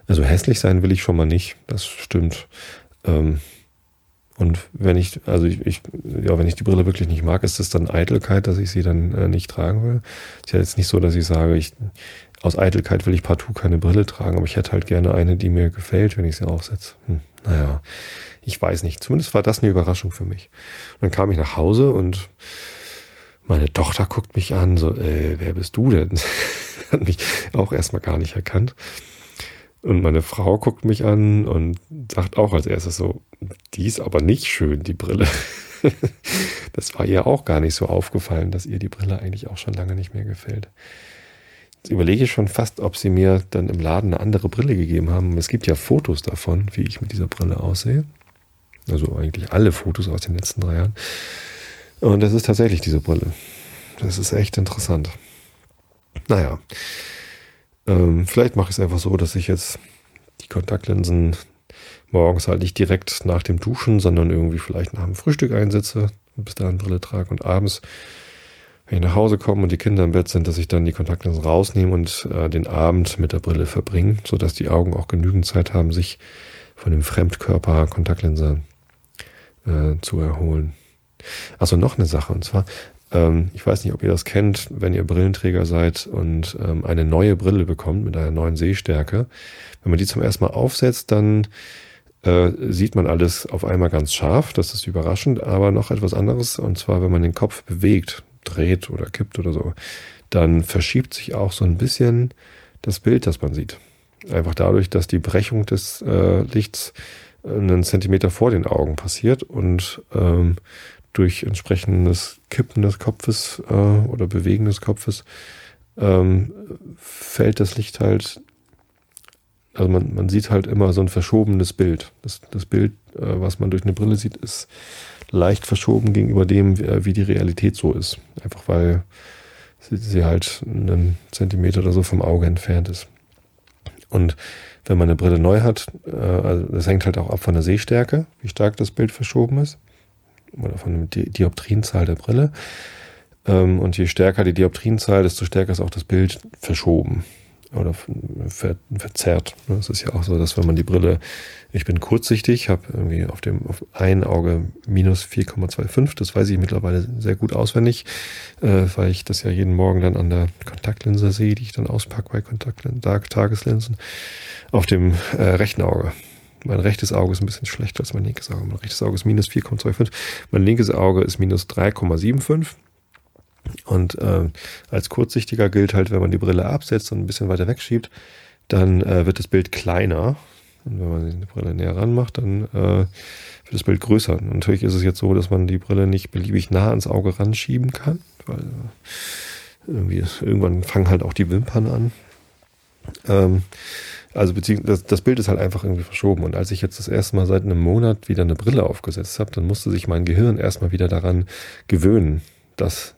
Also hässlich sein will ich schon mal nicht, das stimmt. Ähm, und wenn ich, also ich, ich, ja, wenn ich die Brille wirklich nicht mag, ist es dann Eitelkeit, dass ich sie dann äh, nicht tragen will. Ist ja jetzt nicht so, dass ich sage, ich, aus Eitelkeit will ich partout keine Brille tragen, aber ich hätte halt gerne eine, die mir gefällt, wenn ich sie aufsetze. Hm, naja, ich weiß nicht. Zumindest war das eine Überraschung für mich. Und dann kam ich nach Hause und meine Tochter guckt mich an, so, äh, wer bist du denn? hat mich auch erstmal gar nicht erkannt. Und meine Frau guckt mich an und sagt auch als erstes so, die ist aber nicht schön, die Brille. das war ihr auch gar nicht so aufgefallen, dass ihr die Brille eigentlich auch schon lange nicht mehr gefällt. Jetzt überlege ich schon fast, ob sie mir dann im Laden eine andere Brille gegeben haben. Es gibt ja Fotos davon, wie ich mit dieser Brille aussehe. Also eigentlich alle Fotos aus den letzten drei Jahren. Und das ist tatsächlich diese Brille. Das ist echt interessant. Naja, ähm, vielleicht mache ich es einfach so, dass ich jetzt die Kontaktlinsen morgens halt nicht direkt nach dem Duschen, sondern irgendwie vielleicht nach dem Frühstück einsetze und bis dahin Brille trage und abends, wenn ich nach Hause komme und die Kinder im Bett sind, dass ich dann die Kontaktlinsen rausnehme und äh, den Abend mit der Brille verbringe, sodass die Augen auch genügend Zeit haben, sich von dem Fremdkörper Kontaktlinse äh, zu erholen. Also noch eine Sache, und zwar, ich weiß nicht, ob ihr das kennt, wenn ihr Brillenträger seid und ähm, eine neue Brille bekommt mit einer neuen Sehstärke. Wenn man die zum ersten Mal aufsetzt, dann äh, sieht man alles auf einmal ganz scharf. Das ist überraschend, aber noch etwas anderes. Und zwar, wenn man den Kopf bewegt, dreht oder kippt oder so, dann verschiebt sich auch so ein bisschen das Bild, das man sieht. Einfach dadurch, dass die Brechung des äh, Lichts einen Zentimeter vor den Augen passiert und ähm, durch entsprechendes Kippen des Kopfes äh, oder Bewegen des Kopfes ähm, fällt das Licht halt, also man, man sieht halt immer so ein verschobenes Bild. Das, das Bild, äh, was man durch eine Brille sieht, ist leicht verschoben gegenüber dem, wie, wie die Realität so ist. Einfach weil sie, sie halt einen Zentimeter oder so vom Auge entfernt ist. Und wenn man eine Brille neu hat, äh, also das hängt halt auch ab von der Sehstärke, wie stark das Bild verschoben ist oder von der Dioptrienzahl der Brille. Ähm, und je stärker die Dioptrienzahl, desto stärker ist auch das Bild verschoben oder ver verzerrt. Es ist ja auch so, dass wenn man die Brille, ich bin kurzsichtig, habe irgendwie auf dem auf ein Auge minus 4,25, das weiß ich mittlerweile sehr gut auswendig, äh, weil ich das ja jeden Morgen dann an der Kontaktlinse sehe, die ich dann auspacke bei Kontaktlinsen, Tageslinsen, auf dem äh, rechten Auge mein rechtes Auge ist ein bisschen schlechter als mein linkes Auge. Mein rechtes Auge ist minus 4,25. Mein linkes Auge ist minus 3,75. Und äh, als kurzsichtiger gilt halt, wenn man die Brille absetzt und ein bisschen weiter wegschiebt, dann äh, wird das Bild kleiner. Und wenn man die Brille näher ranmacht, dann äh, wird das Bild größer. Und natürlich ist es jetzt so, dass man die Brille nicht beliebig nah ans Auge ranschieben kann, weil äh, irgendwie irgendwann fangen halt auch die Wimpern an. Ähm, also beziehungsweise das, das Bild ist halt einfach irgendwie verschoben. Und als ich jetzt das erste Mal seit einem Monat wieder eine Brille aufgesetzt habe, dann musste sich mein Gehirn erstmal wieder daran gewöhnen, dass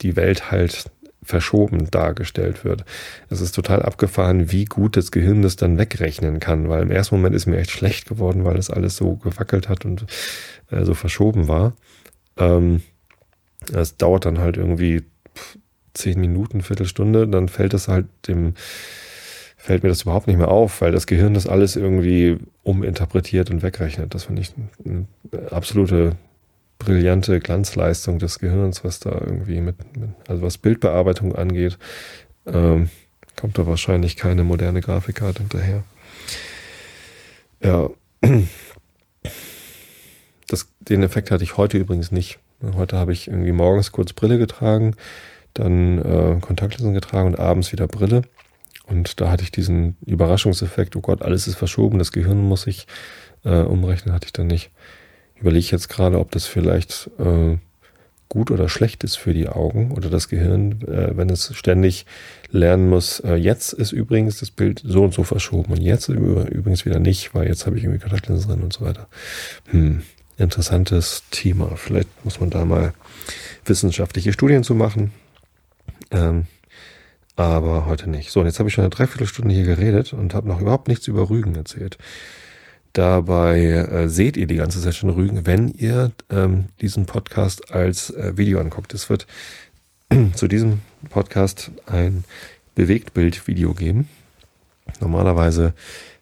die Welt halt verschoben dargestellt wird. Es ist total abgefahren, wie gut das Gehirn das dann wegrechnen kann, weil im ersten Moment ist mir echt schlecht geworden, weil es alles so gewackelt hat und äh, so verschoben war. Ähm, es dauert dann halt irgendwie zehn Minuten, Viertelstunde, dann fällt es halt dem fällt mir das überhaupt nicht mehr auf, weil das Gehirn das alles irgendwie uminterpretiert und wegrechnet. Das finde ich eine absolute brillante Glanzleistung des Gehirns, was da irgendwie mit, mit also was Bildbearbeitung angeht, ähm, kommt da wahrscheinlich keine moderne Grafikkarte hinterher. Ja, das, den Effekt hatte ich heute übrigens nicht. Heute habe ich irgendwie morgens kurz Brille getragen, dann äh, Kontaktlinsen getragen und abends wieder Brille. Und da hatte ich diesen Überraschungseffekt, oh Gott, alles ist verschoben, das Gehirn muss sich äh, umrechnen, hatte ich dann nicht. Überlege jetzt gerade, ob das vielleicht äh, gut oder schlecht ist für die Augen oder das Gehirn, äh, wenn es ständig lernen muss, äh, jetzt ist übrigens das Bild so und so verschoben und jetzt übrigens wieder nicht, weil jetzt habe ich irgendwie Kontaktlinsen drin und so weiter. Hm, interessantes Thema. Vielleicht muss man da mal wissenschaftliche Studien zu machen. Ähm, aber heute nicht. So, und jetzt habe ich schon eine Dreiviertelstunde hier geredet und habe noch überhaupt nichts über Rügen erzählt. Dabei äh, seht ihr die ganze Zeit schon Rügen, wenn ihr ähm, diesen Podcast als äh, Video anguckt. Es wird zu diesem Podcast ein Bewegtbild-Video geben. Normalerweise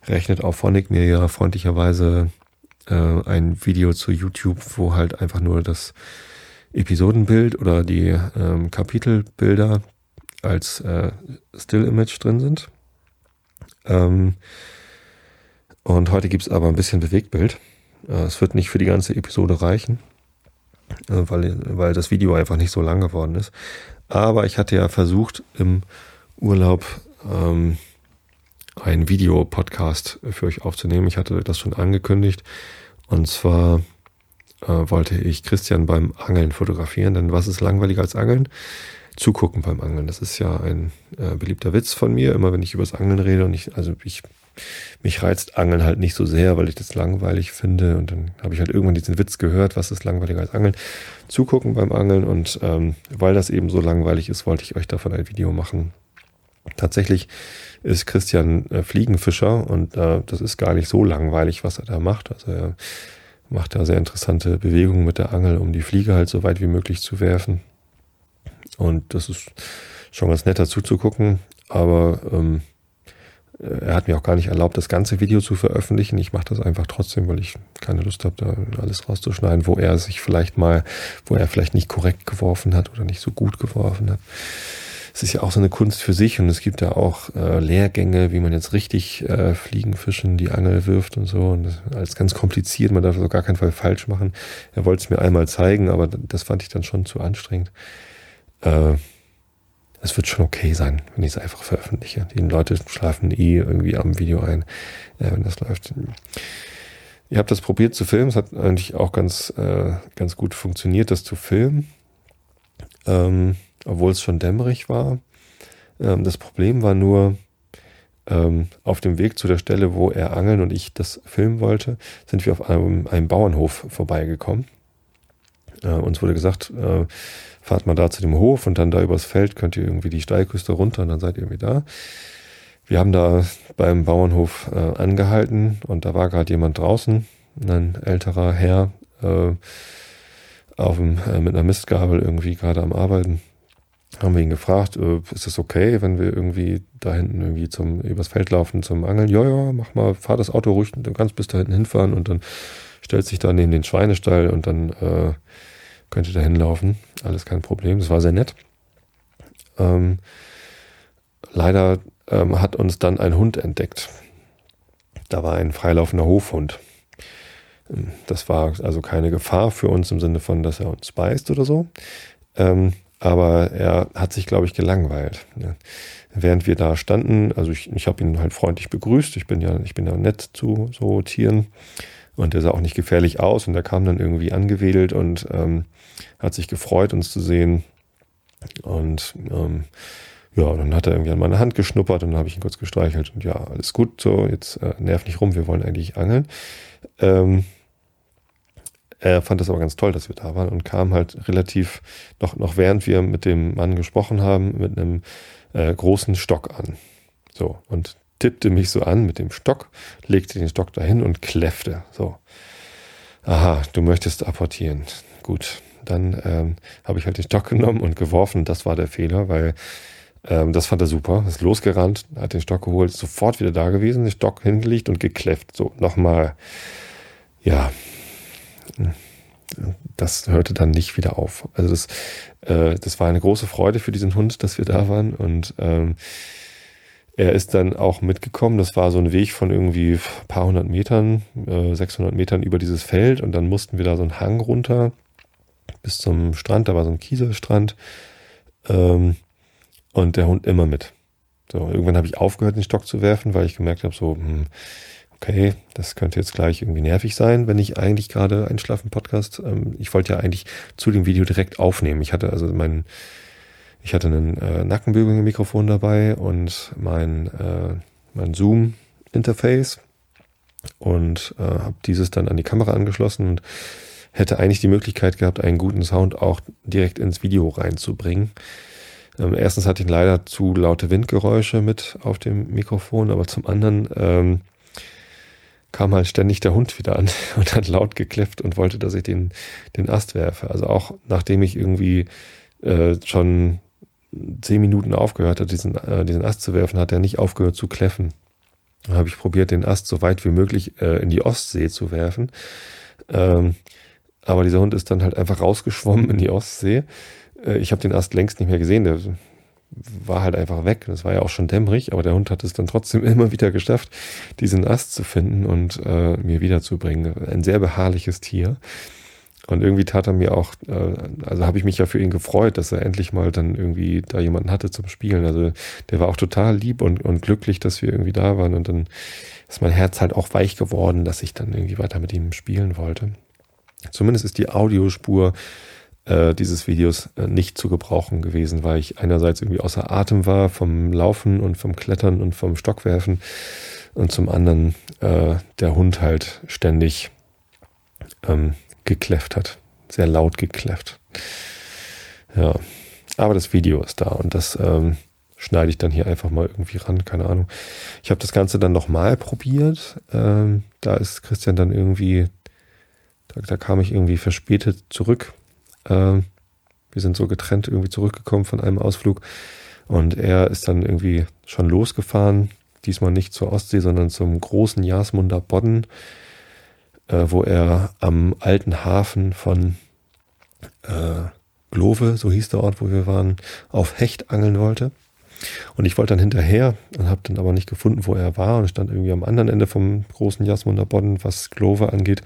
rechnet auch Phonic mir ja freundlicherweise äh, ein Video zu YouTube, wo halt einfach nur das Episodenbild oder die ähm, Kapitelbilder als äh, Still-Image drin sind. Ähm, und heute gibt es aber ein bisschen Bewegtbild. Äh, es wird nicht für die ganze Episode reichen, äh, weil, weil das Video einfach nicht so lang geworden ist. Aber ich hatte ja versucht, im Urlaub ähm, einen Videopodcast für euch aufzunehmen. Ich hatte das schon angekündigt. Und zwar äh, wollte ich Christian beim Angeln fotografieren. Denn was ist langweiliger als Angeln? Zugucken beim Angeln. Das ist ja ein äh, beliebter Witz von mir, immer wenn ich über das Angeln rede. Und ich, also ich, mich reizt Angeln halt nicht so sehr, weil ich das langweilig finde. Und dann habe ich halt irgendwann diesen Witz gehört, was ist langweiliger als Angeln? Zugucken beim Angeln. Und ähm, weil das eben so langweilig ist, wollte ich euch davon ein Video machen. Tatsächlich ist Christian äh, Fliegenfischer und äh, das ist gar nicht so langweilig, was er da macht. Also er macht da sehr interessante Bewegungen mit der Angel, um die Fliege halt so weit wie möglich zu werfen. Und das ist schon ganz nett dazu zu gucken, aber ähm, er hat mir auch gar nicht erlaubt, das ganze Video zu veröffentlichen. Ich mache das einfach trotzdem, weil ich keine Lust habe, da alles rauszuschneiden, wo er sich vielleicht mal, wo er vielleicht nicht korrekt geworfen hat oder nicht so gut geworfen hat es ist ja auch so eine Kunst für sich und es gibt da auch äh, Lehrgänge, wie man jetzt richtig äh, Fliegen fischen, die Angel wirft und so. Und das ist alles ganz kompliziert, man darf es auf gar keinen Fall falsch machen. Er wollte es mir einmal zeigen, aber das fand ich dann schon zu anstrengend. Äh, es wird schon okay sein, wenn ich es einfach veröffentliche. Die Leute schlafen eh irgendwie am Video ein, äh, wenn das läuft. Ich habe das probiert zu filmen. Es hat eigentlich auch ganz, äh, ganz gut funktioniert, das zu filmen. Ähm, obwohl es schon dämmerig war. Ähm, das Problem war nur, ähm, auf dem Weg zu der Stelle, wo er angeln und ich das filmen wollte, sind wir auf einem, einem Bauernhof vorbeigekommen. Äh, uns wurde gesagt, äh, fahrt mal da zu dem Hof und dann da übers Feld könnt ihr irgendwie die Steilküste runter und dann seid ihr irgendwie da. Wir haben da beim Bauernhof äh, angehalten und da war gerade jemand draußen, ein älterer Herr, äh, auf dem, äh, mit einer Mistgabel irgendwie gerade am Arbeiten haben wir ihn gefragt, äh, ist das okay, wenn wir irgendwie da hinten irgendwie zum übers Feld laufen zum Angeln? Ja, ja, mach mal, fahr das Auto ruhig, du kannst bis da hinten hinfahren und dann stellt sich da neben den Schweinestall und dann könnt ihr da hinlaufen. Alles kein Problem. Das war sehr nett. Ähm, leider ähm, hat uns dann ein Hund entdeckt. Da war ein freilaufender Hofhund. Ähm, das war also keine Gefahr für uns im Sinne von, dass er uns beißt oder so. Ähm, aber er hat sich, glaube ich, gelangweilt. Ne? Während wir da standen, also ich, ich habe ihn halt freundlich begrüßt. Ich bin ja, ich bin ja nett zu so Tieren und der sah auch nicht gefährlich aus und er kam dann irgendwie angewedelt und ähm, hat sich gefreut, uns zu sehen. Und ähm, ja, dann hat er irgendwie an meine Hand geschnuppert und dann habe ich ihn kurz gestreichelt und ja, alles gut, so, jetzt äh, nerv nicht rum, wir wollen eigentlich angeln. Ähm, er fand das aber ganz toll, dass wir da waren und kam halt relativ, noch, noch während wir mit dem Mann gesprochen haben, mit einem äh, großen Stock an. So, und tippte mich so an mit dem Stock, legte den Stock dahin und kläffte. So. Aha, du möchtest apportieren. Gut, dann ähm, habe ich halt den Stock genommen und geworfen. Das war der Fehler, weil ähm, das fand er super. Ist losgerannt, hat den Stock geholt, sofort wieder da gewesen, den Stock hingelegt und gekläfft. So, nochmal. Ja, das hörte dann nicht wieder auf. Also das, äh, das war eine große Freude für diesen Hund, dass wir da waren und ähm, er ist dann auch mitgekommen. Das war so ein Weg von irgendwie paar hundert Metern, äh, 600 Metern über dieses Feld und dann mussten wir da so einen Hang runter bis zum Strand. Da war so ein Kieselstrand ähm, und der Hund immer mit. So, irgendwann habe ich aufgehört, den Stock zu werfen, weil ich gemerkt habe, so, hm, okay, das könnte jetzt gleich irgendwie nervig sein, wenn ich eigentlich gerade Einschlafen-Podcast, ähm, ich wollte ja eigentlich zu dem Video direkt aufnehmen. Ich hatte also mein, ich hatte einen äh, Nackenbügelmikrofon dabei und mein, äh, mein Zoom-Interface und äh, habe dieses dann an die Kamera angeschlossen und hätte eigentlich die Möglichkeit gehabt, einen guten Sound auch direkt ins Video reinzubringen. Ähm, erstens hatte ich leider zu laute Windgeräusche mit auf dem Mikrofon, aber zum anderen ähm, kam halt ständig der Hund wieder an und hat laut gekläfft und wollte, dass ich den, den Ast werfe. Also auch nachdem ich irgendwie äh, schon zehn Minuten aufgehört hat, diesen, äh, diesen Ast zu werfen, hat er nicht aufgehört zu kläffen. Dann habe ich probiert, den Ast so weit wie möglich äh, in die Ostsee zu werfen. Ähm, aber dieser Hund ist dann halt einfach rausgeschwommen in die Ostsee. Äh, ich habe den Ast längst nicht mehr gesehen. Der war halt einfach weg. Das war ja auch schon dämmerig, aber der Hund hat es dann trotzdem immer wieder geschafft, diesen Ast zu finden und äh, mir wiederzubringen. Ein sehr beharrliches Tier. Und irgendwie tat er mir auch, äh, also habe ich mich ja für ihn gefreut, dass er endlich mal dann irgendwie da jemanden hatte zum Spielen. Also der war auch total lieb und, und glücklich, dass wir irgendwie da waren. Und dann ist mein Herz halt auch weich geworden, dass ich dann irgendwie weiter mit ihm spielen wollte. Zumindest ist die Audiospur äh, dieses Videos äh, nicht zu gebrauchen gewesen, weil ich einerseits irgendwie außer Atem war vom Laufen und vom Klettern und vom Stockwerfen und zum anderen äh, der Hund halt ständig ähm, gekläfft hat. Sehr laut gekläfft. Ja, aber das Video ist da und das ähm, schneide ich dann hier einfach mal irgendwie ran, keine Ahnung. Ich habe das Ganze dann nochmal probiert. Ähm, da ist Christian dann irgendwie, da, da kam ich irgendwie verspätet zurück. Ähm, wir sind so getrennt irgendwie zurückgekommen von einem Ausflug und er ist dann irgendwie schon losgefahren. Diesmal nicht zur Ostsee, sondern zum großen Jasmunder Bodden äh, wo er am alten Hafen von äh, Glove, so hieß der Ort, wo wir waren, auf Hecht angeln wollte. Und ich wollte dann hinterher und habe dann aber nicht gefunden, wo er war und stand irgendwie am anderen Ende vom großen Jasmunder Bodden, was Glove angeht.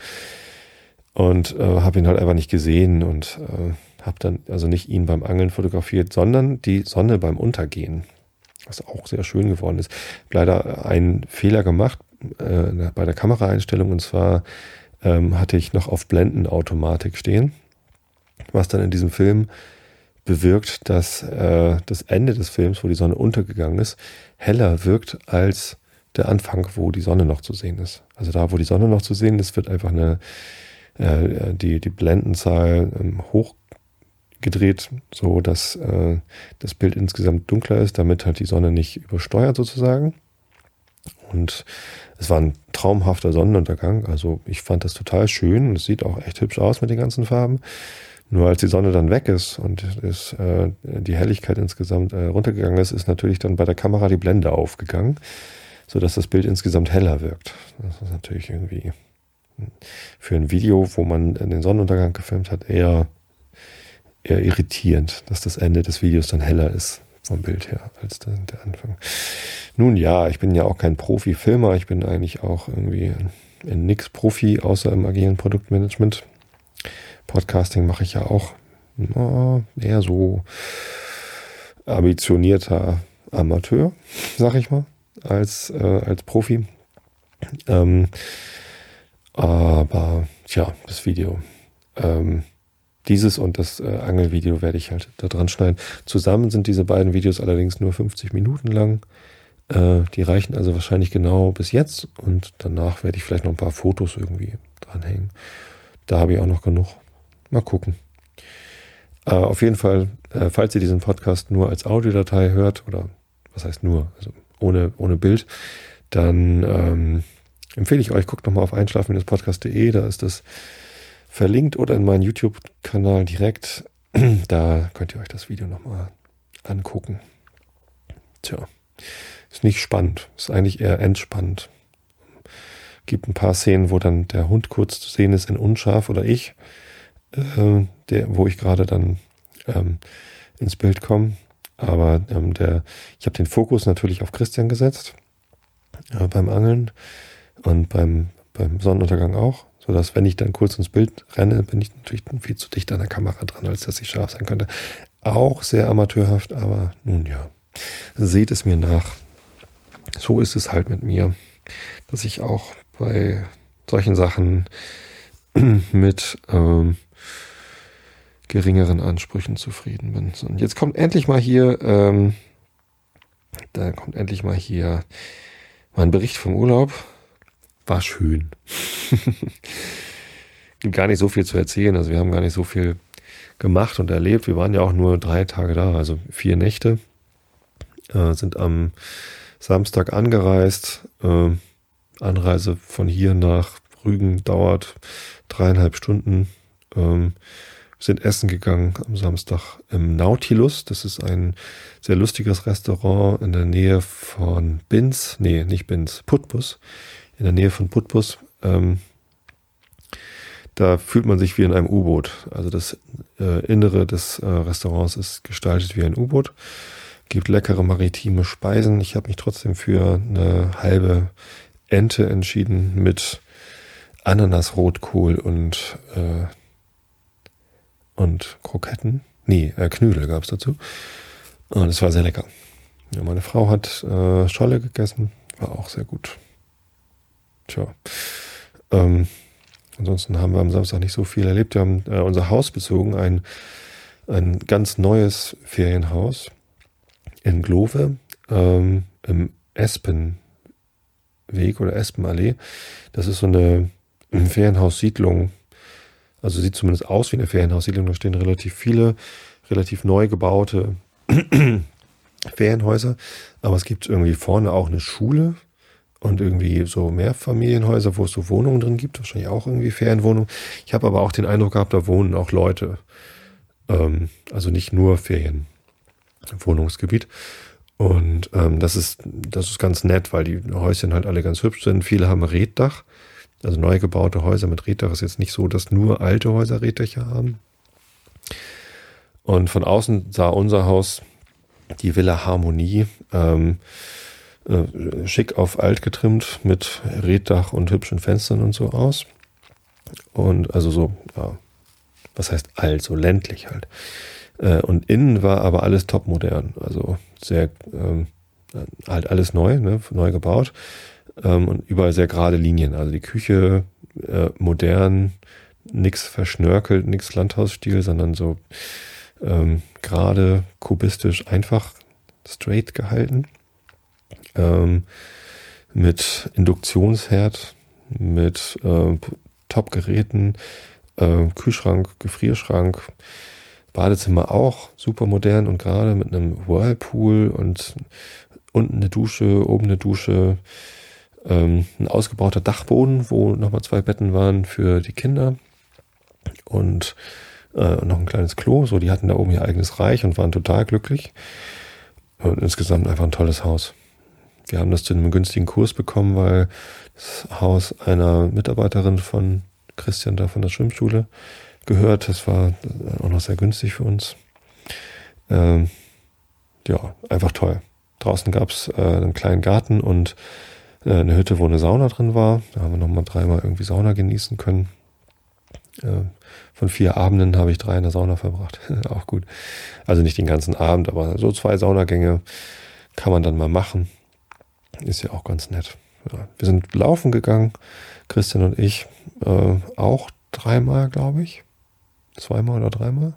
Und äh, habe ihn halt einfach nicht gesehen und äh, habe dann also nicht ihn beim Angeln fotografiert, sondern die Sonne beim Untergehen, was auch sehr schön geworden ist. Leider einen Fehler gemacht äh, bei der Kameraeinstellung und zwar ähm, hatte ich noch auf Blendenautomatik stehen, was dann in diesem Film bewirkt, dass äh, das Ende des Films, wo die Sonne untergegangen ist, heller wirkt als der Anfang, wo die Sonne noch zu sehen ist. Also da, wo die Sonne noch zu sehen ist, wird einfach eine äh, die die Blendenzahl ähm, hochgedreht, so dass äh, das Bild insgesamt dunkler ist, damit halt die Sonne nicht übersteuert sozusagen. Und es war ein traumhafter Sonnenuntergang. Also ich fand das total schön und es sieht auch echt hübsch aus mit den ganzen Farben. Nur als die Sonne dann weg ist und ist, äh, die Helligkeit insgesamt äh, runtergegangen ist, ist natürlich dann bei der Kamera die Blende aufgegangen, sodass das Bild insgesamt heller wirkt. Das ist natürlich irgendwie für ein Video, wo man den Sonnenuntergang gefilmt hat, eher, eher irritierend, dass das Ende des Videos dann heller ist vom Bild her als der, der Anfang. Nun ja, ich bin ja auch kein Profi-Filmer, ich bin eigentlich auch irgendwie in nix Profi, außer im agilen Produktmanagement. Podcasting mache ich ja auch na, eher so ambitionierter Amateur, sag ich mal, als, äh, als Profi. Ähm, aber tja, das Video. Ähm, dieses und das äh, Angelvideo werde ich halt da dran schneiden. Zusammen sind diese beiden Videos allerdings nur 50 Minuten lang. Äh, die reichen also wahrscheinlich genau bis jetzt und danach werde ich vielleicht noch ein paar Fotos irgendwie dranhängen. Da habe ich auch noch genug. Mal gucken. Äh, auf jeden Fall, äh, falls ihr diesen Podcast nur als Audiodatei hört, oder was heißt nur, also ohne, ohne Bild, dann ähm, empfehle ich euch, guckt nochmal auf einschlafen-podcast.de, da ist das verlinkt oder in meinen YouTube-Kanal direkt. Da könnt ihr euch das Video nochmal angucken. Tja, ist nicht spannend, ist eigentlich eher entspannend. Gibt ein paar Szenen, wo dann der Hund kurz zu sehen ist in unscharf oder ich, äh, der, wo ich gerade dann ähm, ins Bild komme. Aber ähm, der, ich habe den Fokus natürlich auf Christian gesetzt äh, beim Angeln und beim, beim Sonnenuntergang auch sodass, wenn ich dann kurz ins Bild renne, bin ich natürlich viel zu dicht an der Kamera dran, als dass ich scharf sein könnte. Auch sehr amateurhaft, aber nun ja, seht es mir nach. So ist es halt mit mir, dass ich auch bei solchen Sachen mit ähm, geringeren Ansprüchen zufrieden bin. So, und jetzt kommt endlich mal hier, ähm, da kommt endlich mal hier mein Bericht vom Urlaub war schön. Gibt gar nicht so viel zu erzählen. Also wir haben gar nicht so viel gemacht und erlebt. Wir waren ja auch nur drei Tage da, also vier Nächte. Äh, sind am Samstag angereist. Äh, Anreise von hier nach Rügen dauert dreieinhalb Stunden. Ähm, sind essen gegangen am Samstag im Nautilus. Das ist ein sehr lustiges Restaurant in der Nähe von Binz. Nee, nicht Binz, Putbus in der Nähe von Putbus. Ähm, da fühlt man sich wie in einem U-Boot. Also das äh, Innere des äh, Restaurants ist gestaltet wie ein U-Boot. Gibt leckere maritime Speisen. Ich habe mich trotzdem für eine halbe Ente entschieden mit Ananas, Rotkohl und äh, und Kroketten. Nee, äh, Knödel gab es dazu. Und es war sehr lecker. Ja, meine Frau hat äh, Scholle gegessen, war auch sehr gut. Tja. Ähm, ansonsten haben wir am Samstag nicht so viel erlebt. Wir haben äh, unser Haus bezogen, ein, ein ganz neues Ferienhaus in Glove ähm, im Espenweg oder Espenallee. Das ist so eine Ferienhaussiedlung. Also sieht zumindest aus wie eine Ferienhaussiedlung. Da stehen relativ viele, relativ neu gebaute Ferienhäuser. Aber es gibt irgendwie vorne auch eine Schule und irgendwie so Mehrfamilienhäuser, wo es so Wohnungen drin gibt. Wahrscheinlich auch irgendwie Ferienwohnungen. Ich habe aber auch den Eindruck gehabt, da wohnen auch Leute. Ähm, also nicht nur Ferienwohnungsgebiet. Und ähm, das ist das ist ganz nett, weil die Häuschen halt alle ganz hübsch sind. Viele haben Reddach, also neu gebaute Häuser mit Reddach. Ist jetzt nicht so, dass nur alte Häuser Reddächer haben. Und von außen sah unser Haus, die Villa Harmonie, ähm, äh, schick auf alt getrimmt mit Reddach und hübschen Fenstern und so aus. Und also so, ja, was heißt alt, so ländlich halt. Äh, und innen war aber alles topmodern, also sehr, ähm, halt alles neu, ne, neu gebaut ähm, und überall sehr gerade Linien. Also die Küche äh, modern, nichts verschnörkelt, nichts Landhausstil, sondern so ähm, gerade, kubistisch, einfach straight gehalten. Ähm, mit Induktionsherd, mit äh, Top-Geräten, äh, Kühlschrank, Gefrierschrank, Badezimmer auch super modern und gerade mit einem Whirlpool und unten eine Dusche, oben eine Dusche, ähm, ein ausgebauter Dachboden, wo nochmal zwei Betten waren für die Kinder und äh, noch ein kleines Klo. So, die hatten da oben ihr eigenes Reich und waren total glücklich. Und insgesamt einfach ein tolles Haus. Wir haben das zu einem günstigen Kurs bekommen, weil das Haus einer Mitarbeiterin von Christian da von der Schwimmschule gehört. Das war auch noch sehr günstig für uns. Ähm, ja, einfach toll. Draußen gab es äh, einen kleinen Garten und äh, eine Hütte, wo eine Sauna drin war. Da haben wir nochmal dreimal irgendwie Sauna genießen können. Äh, von vier Abenden habe ich drei in der Sauna verbracht. auch gut. Also nicht den ganzen Abend, aber so zwei Saunagänge kann man dann mal machen. Ist ja auch ganz nett. Ja. Wir sind laufen gegangen, Christian und ich, äh, auch dreimal, glaube ich zweimal oder dreimal.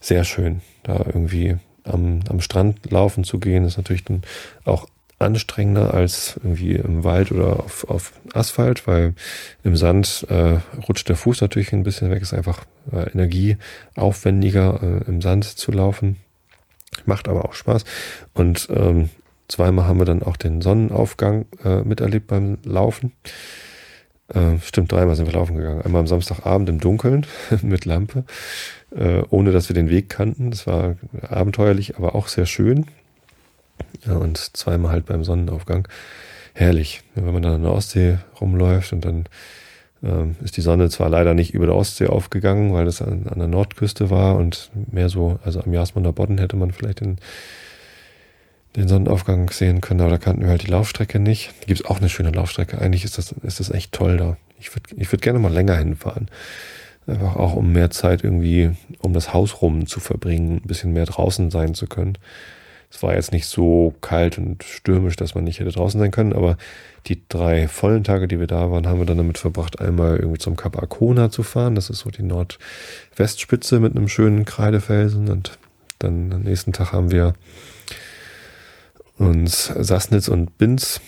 Sehr schön, da irgendwie am, am Strand laufen zu gehen, ist natürlich dann auch anstrengender als irgendwie im Wald oder auf, auf Asphalt, weil im Sand äh, rutscht der Fuß natürlich ein bisschen weg, ist einfach äh, energieaufwendiger äh, im Sand zu laufen. Macht aber auch Spaß. Und ähm, zweimal haben wir dann auch den Sonnenaufgang äh, miterlebt beim Laufen. Äh, stimmt, dreimal sind wir laufen gegangen. Einmal am Samstagabend im Dunkeln mit Lampe, äh, ohne dass wir den Weg kannten. Das war abenteuerlich, aber auch sehr schön. Ja, und zweimal halt beim Sonnenaufgang. Herrlich, wenn man dann an der Ostsee rumläuft und dann ähm, ist die Sonne zwar leider nicht über der Ostsee aufgegangen, weil das an, an der Nordküste war und mehr so, also am Jasmunder Bodden hätte man vielleicht den den Sonnenaufgang sehen können, aber da kannten wir halt die Laufstrecke nicht. Da gibt es auch eine schöne Laufstrecke. Eigentlich ist das, ist das echt toll da. Ich würde ich würd gerne mal länger hinfahren. Einfach auch, um mehr Zeit irgendwie um das Haus rum zu verbringen, ein bisschen mehr draußen sein zu können. Es war jetzt nicht so kalt und stürmisch, dass man nicht hätte draußen sein können, aber die drei vollen Tage, die wir da waren, haben wir dann damit verbracht, einmal irgendwie zum Kap Arkona zu fahren. Das ist so die Nordwestspitze mit einem schönen Kreidefelsen und dann am nächsten Tag haben wir uns Sassnitz und Binz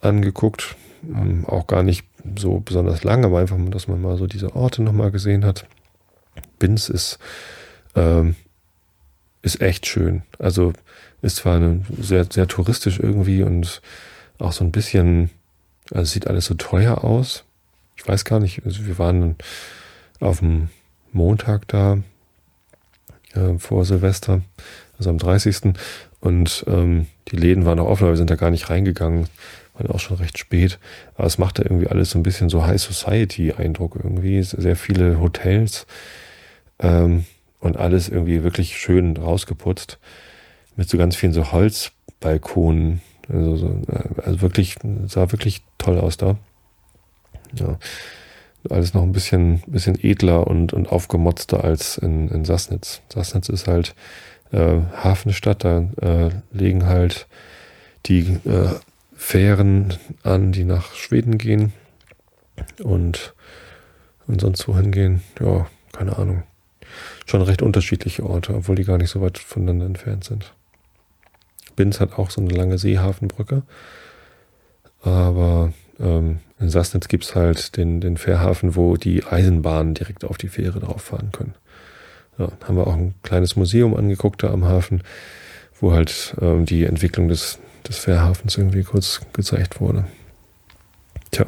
angeguckt. Ähm, auch gar nicht so besonders lang, aber einfach, dass man mal so diese Orte nochmal gesehen hat. Binz ist, ähm, ist echt schön. Also ist zwar eine, sehr, sehr touristisch irgendwie und auch so ein bisschen, also sieht alles so teuer aus. Ich weiß gar nicht, also wir waren auf dem Montag da äh, vor Silvester, also am 30. Und ähm, die Läden waren auch offen, aber wir sind da gar nicht reingegangen. War auch schon recht spät. Aber es machte irgendwie alles so ein bisschen so High Society-Eindruck irgendwie. Sehr viele Hotels ähm, und alles irgendwie wirklich schön rausgeputzt. Mit so ganz vielen so Holzbalkonen. Also, so, äh, also wirklich, sah wirklich toll aus da. Ja. alles noch ein bisschen, bisschen edler und, und aufgemotzter als in, in Sassnitz. Sassnitz ist halt äh, Hafenstadt, da äh, legen halt die äh, Fähren an, die nach Schweden gehen und, und sonst wohin gehen. Ja, keine Ahnung. Schon recht unterschiedliche Orte, obwohl die gar nicht so weit voneinander entfernt sind. Binz hat auch so eine lange Seehafenbrücke, aber ähm, in Sassnitz gibt es halt den, den Fährhafen, wo die Eisenbahnen direkt auf die Fähre drauf fahren können. Ja, haben wir auch ein kleines Museum angeguckt da am Hafen, wo halt ähm, die Entwicklung des, des Fährhafens irgendwie kurz gezeigt wurde. Tja,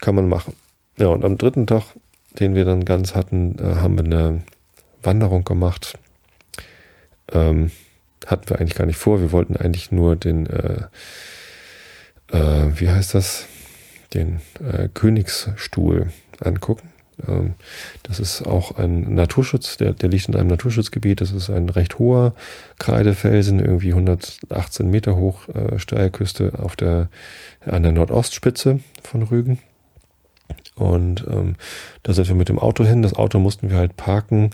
kann man machen. Ja, und am dritten Tag, den wir dann ganz hatten, äh, haben wir eine Wanderung gemacht. Ähm, hatten wir eigentlich gar nicht vor. Wir wollten eigentlich nur den äh, äh, wie heißt das, den äh, Königsstuhl angucken. Ähm, das ist auch ein Naturschutz, der, der liegt in einem Naturschutzgebiet. Das ist ein recht hoher Kreidefelsen, irgendwie 118 Meter hoch, äh, Steilküste auf der, an der Nordostspitze von Rügen. Und ähm, da sind wir mit dem Auto hin. Das Auto mussten wir halt parken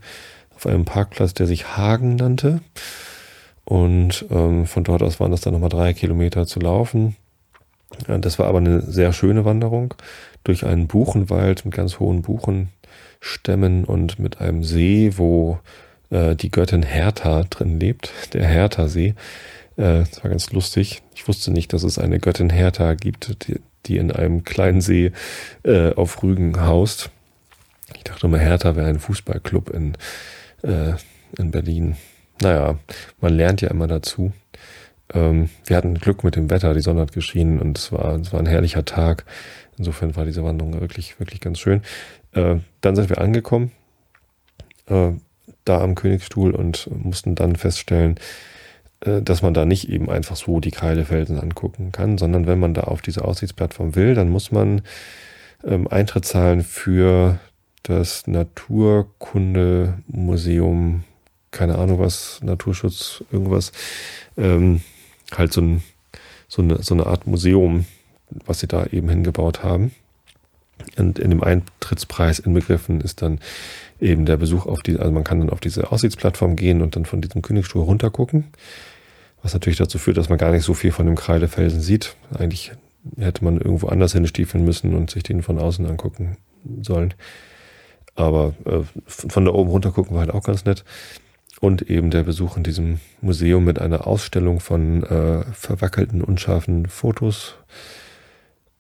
auf einem Parkplatz, der sich Hagen nannte. Und ähm, von dort aus waren das dann nochmal drei Kilometer zu laufen. Das war aber eine sehr schöne Wanderung durch einen Buchenwald mit ganz hohen Buchenstämmen und mit einem See, wo äh, die Göttin Hertha drin lebt, der Hertha-See. Äh, das war ganz lustig. Ich wusste nicht, dass es eine Göttin Hertha gibt, die, die in einem kleinen See äh, auf Rügen haust. Ich dachte immer, Hertha wäre ein Fußballclub in, äh, in Berlin. Naja, man lernt ja immer dazu. Ähm, wir hatten Glück mit dem Wetter, die Sonne hat geschienen und es war, es war ein herrlicher Tag. Insofern war diese Wanderung wirklich, wirklich ganz schön. Äh, dann sind wir angekommen, äh, da am Königsstuhl und mussten dann feststellen, äh, dass man da nicht eben einfach so die Kreidefelsen angucken kann, sondern wenn man da auf diese Aussichtsplattform will, dann muss man ähm, Eintritt zahlen für das Naturkundemuseum, keine Ahnung was, Naturschutz, irgendwas. Ähm, halt so, ein, so, eine, so eine Art Museum, was sie da eben hingebaut haben. Und in dem Eintrittspreis inbegriffen ist dann eben der Besuch auf die, also man kann dann auf diese Aussichtsplattform gehen und dann von diesem Königsstuhl runtergucken. Was natürlich dazu führt, dass man gar nicht so viel von dem Kreidefelsen sieht. Eigentlich hätte man irgendwo anders hinstiefeln müssen und sich den von außen angucken sollen. Aber äh, von da oben runter gucken war halt auch ganz nett und eben der Besuch in diesem Museum mit einer Ausstellung von äh, verwackelten, unscharfen Fotos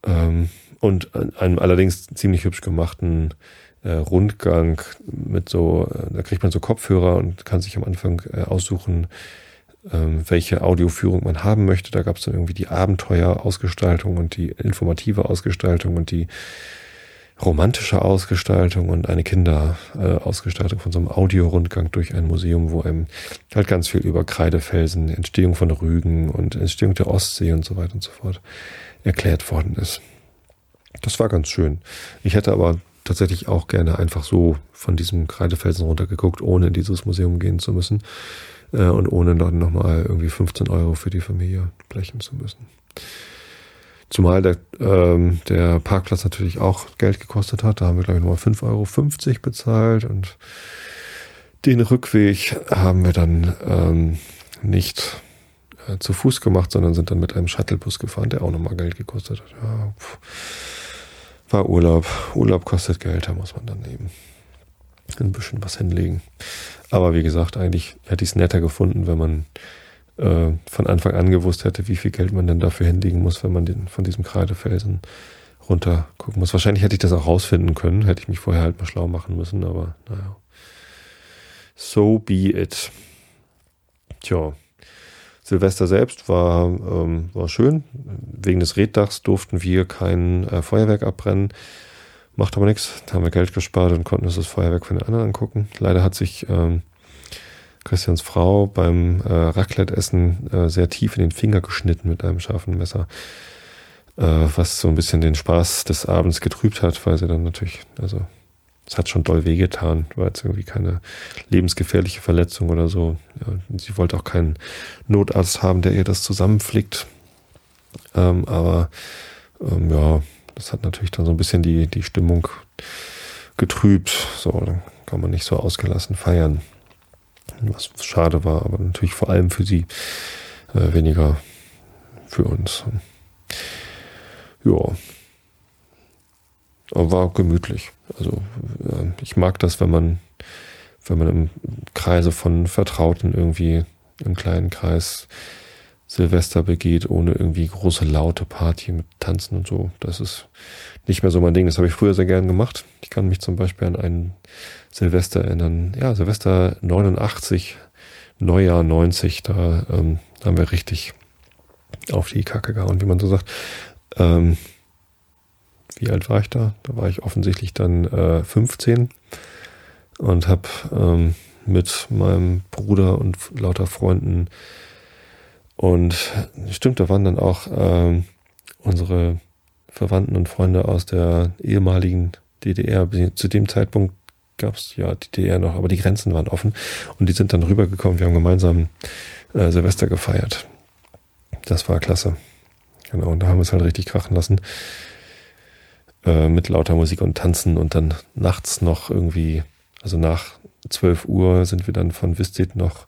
ähm, und einem allerdings ziemlich hübsch gemachten äh, Rundgang mit so, äh, da kriegt man so Kopfhörer und kann sich am Anfang äh, aussuchen, ähm, welche Audioführung man haben möchte. Da gab es dann irgendwie die Abenteuerausgestaltung und die informative Ausgestaltung und die romantische Ausgestaltung und eine Kinderausgestaltung von so einem Audiorundgang durch ein Museum, wo einem halt ganz viel über Kreidefelsen, Entstehung von Rügen und Entstehung der Ostsee und so weiter und so fort erklärt worden ist. Das war ganz schön. Ich hätte aber tatsächlich auch gerne einfach so von diesem Kreidefelsen runtergeguckt, ohne in dieses Museum gehen zu müssen äh, und ohne dann nochmal irgendwie 15 Euro für die Familie blechen zu müssen. Zumal der, ähm, der Parkplatz natürlich auch Geld gekostet hat. Da haben wir, glaube ich, nochmal 5,50 Euro bezahlt und den Rückweg haben wir dann ähm, nicht äh, zu Fuß gemacht, sondern sind dann mit einem Shuttlebus gefahren, der auch nochmal Geld gekostet hat. Ja, war Urlaub. Urlaub kostet Geld, da muss man dann eben ein bisschen was hinlegen. Aber wie gesagt, eigentlich hätte ich es netter gefunden, wenn man äh, von Anfang an gewusst hätte, wie viel Geld man denn dafür hinlegen muss, wenn man den von diesem Kreidefelsen runter gucken muss. Wahrscheinlich hätte ich das auch rausfinden können, hätte ich mich vorher halt mal schlau machen müssen, aber naja. So be it. Tja. Silvester selbst war, ähm, war schön. Wegen des Reddachs durften wir kein äh, Feuerwerk abbrennen. Macht aber nichts. Da haben wir Geld gespart und konnten uns das Feuerwerk von den anderen angucken. Leider hat sich ähm, Christians Frau beim äh, Raclette-Essen äh, sehr tief in den Finger geschnitten mit einem scharfen Messer, äh, was so ein bisschen den Spaß des Abends getrübt hat, weil sie dann natürlich, also es hat schon doll wehgetan, war jetzt irgendwie keine lebensgefährliche Verletzung oder so. Ja, sie wollte auch keinen Notarzt haben, der ihr das zusammenflickt. Ähm, aber ähm, ja, Das hat natürlich dann so ein bisschen die, die Stimmung getrübt. So, dann kann man nicht so ausgelassen feiern. Was schade war, aber natürlich vor allem für sie, äh, weniger für uns. Ja. Aber war gemütlich. Also äh, ich mag das, wenn man, wenn man im Kreise von Vertrauten irgendwie im kleinen Kreis Silvester begeht, ohne irgendwie große laute Party mit Tanzen und so. Das ist nicht mehr so mein Ding. Das habe ich früher sehr gern gemacht. Ich kann mich zum Beispiel an einen Silvester erinnern. Ja, Silvester 89, Neujahr 90, da ähm, haben wir richtig auf die Kacke gehauen, wie man so sagt. Ähm, wie alt war ich da? Da war ich offensichtlich dann äh, 15 und habe ähm, mit meinem Bruder und lauter Freunden und stimmt, da waren dann auch ähm, unsere Verwandten und Freunde aus der ehemaligen DDR. Zu dem Zeitpunkt gab es ja die DDR noch, aber die Grenzen waren offen und die sind dann rübergekommen. Wir haben gemeinsam äh, Silvester gefeiert. Das war klasse. Genau, und da haben wir es halt richtig krachen lassen. Äh, mit lauter Musik und Tanzen und dann nachts noch irgendwie, also nach 12 Uhr sind wir dann von Vistit noch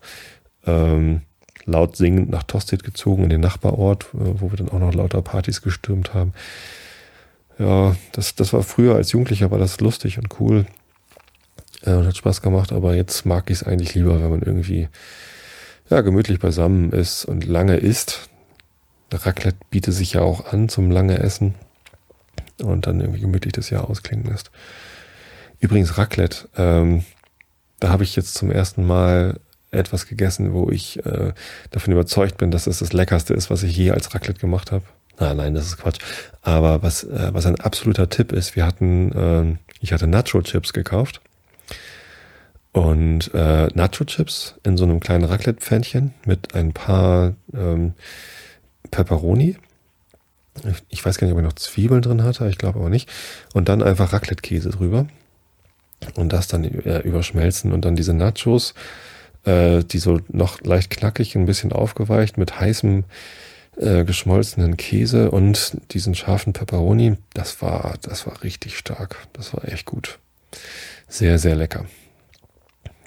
ähm, laut singend nach Tosted gezogen, in den Nachbarort, äh, wo wir dann auch noch lauter Partys gestürmt haben. Ja, das, das war früher als Jugendlicher, war das lustig und cool äh, und hat Spaß gemacht, aber jetzt mag ich es eigentlich lieber, wenn man irgendwie ja, gemütlich beisammen ist und lange isst. Raclette bietet sich ja auch an zum lange Essen und dann irgendwie gemütlich das Jahr ausklingen lässt. Übrigens Raclette, ähm, da habe ich jetzt zum ersten Mal etwas gegessen, wo ich äh, davon überzeugt bin, dass es das leckerste ist, was ich je als Raclette gemacht habe. Nein, nein, das ist Quatsch. Aber was, äh, was ein absoluter Tipp ist, wir hatten, äh, ich hatte Nacho-Chips gekauft. Und äh, Nacho-Chips in so einem kleinen Raclette-Pfännchen mit ein paar ähm, Pepperoni. Ich weiß gar nicht, ob ich noch Zwiebeln drin hatte, ich glaube aber nicht. Und dann einfach Raclette-Käse drüber. Und das dann äh, überschmelzen und dann diese Nachos äh, die so noch leicht knackig, ein bisschen aufgeweicht mit heißem äh, geschmolzenen Käse und diesen scharfen Pepperoni. Das war, das war richtig stark. Das war echt gut. Sehr, sehr lecker.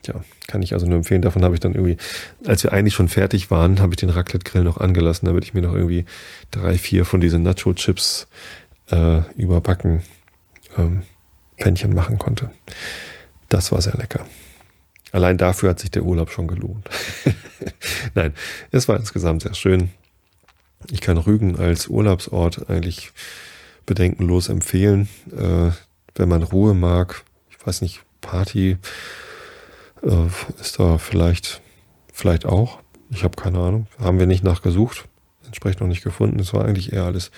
Ja, kann ich also nur empfehlen. Davon habe ich dann irgendwie, als wir eigentlich schon fertig waren, habe ich den Raclette-Grill noch angelassen, damit ich mir noch irgendwie drei, vier von diesen Nacho-Chips äh, überbacken ähm, Pännchen machen konnte. Das war sehr lecker. Allein dafür hat sich der Urlaub schon gelohnt. Nein, es war insgesamt sehr schön. Ich kann Rügen als Urlaubsort eigentlich bedenkenlos empfehlen, äh, wenn man Ruhe mag. Ich weiß nicht, Party äh, ist da vielleicht, vielleicht auch. Ich habe keine Ahnung. Haben wir nicht nachgesucht, entsprechend noch nicht gefunden. Es war eigentlich eher alles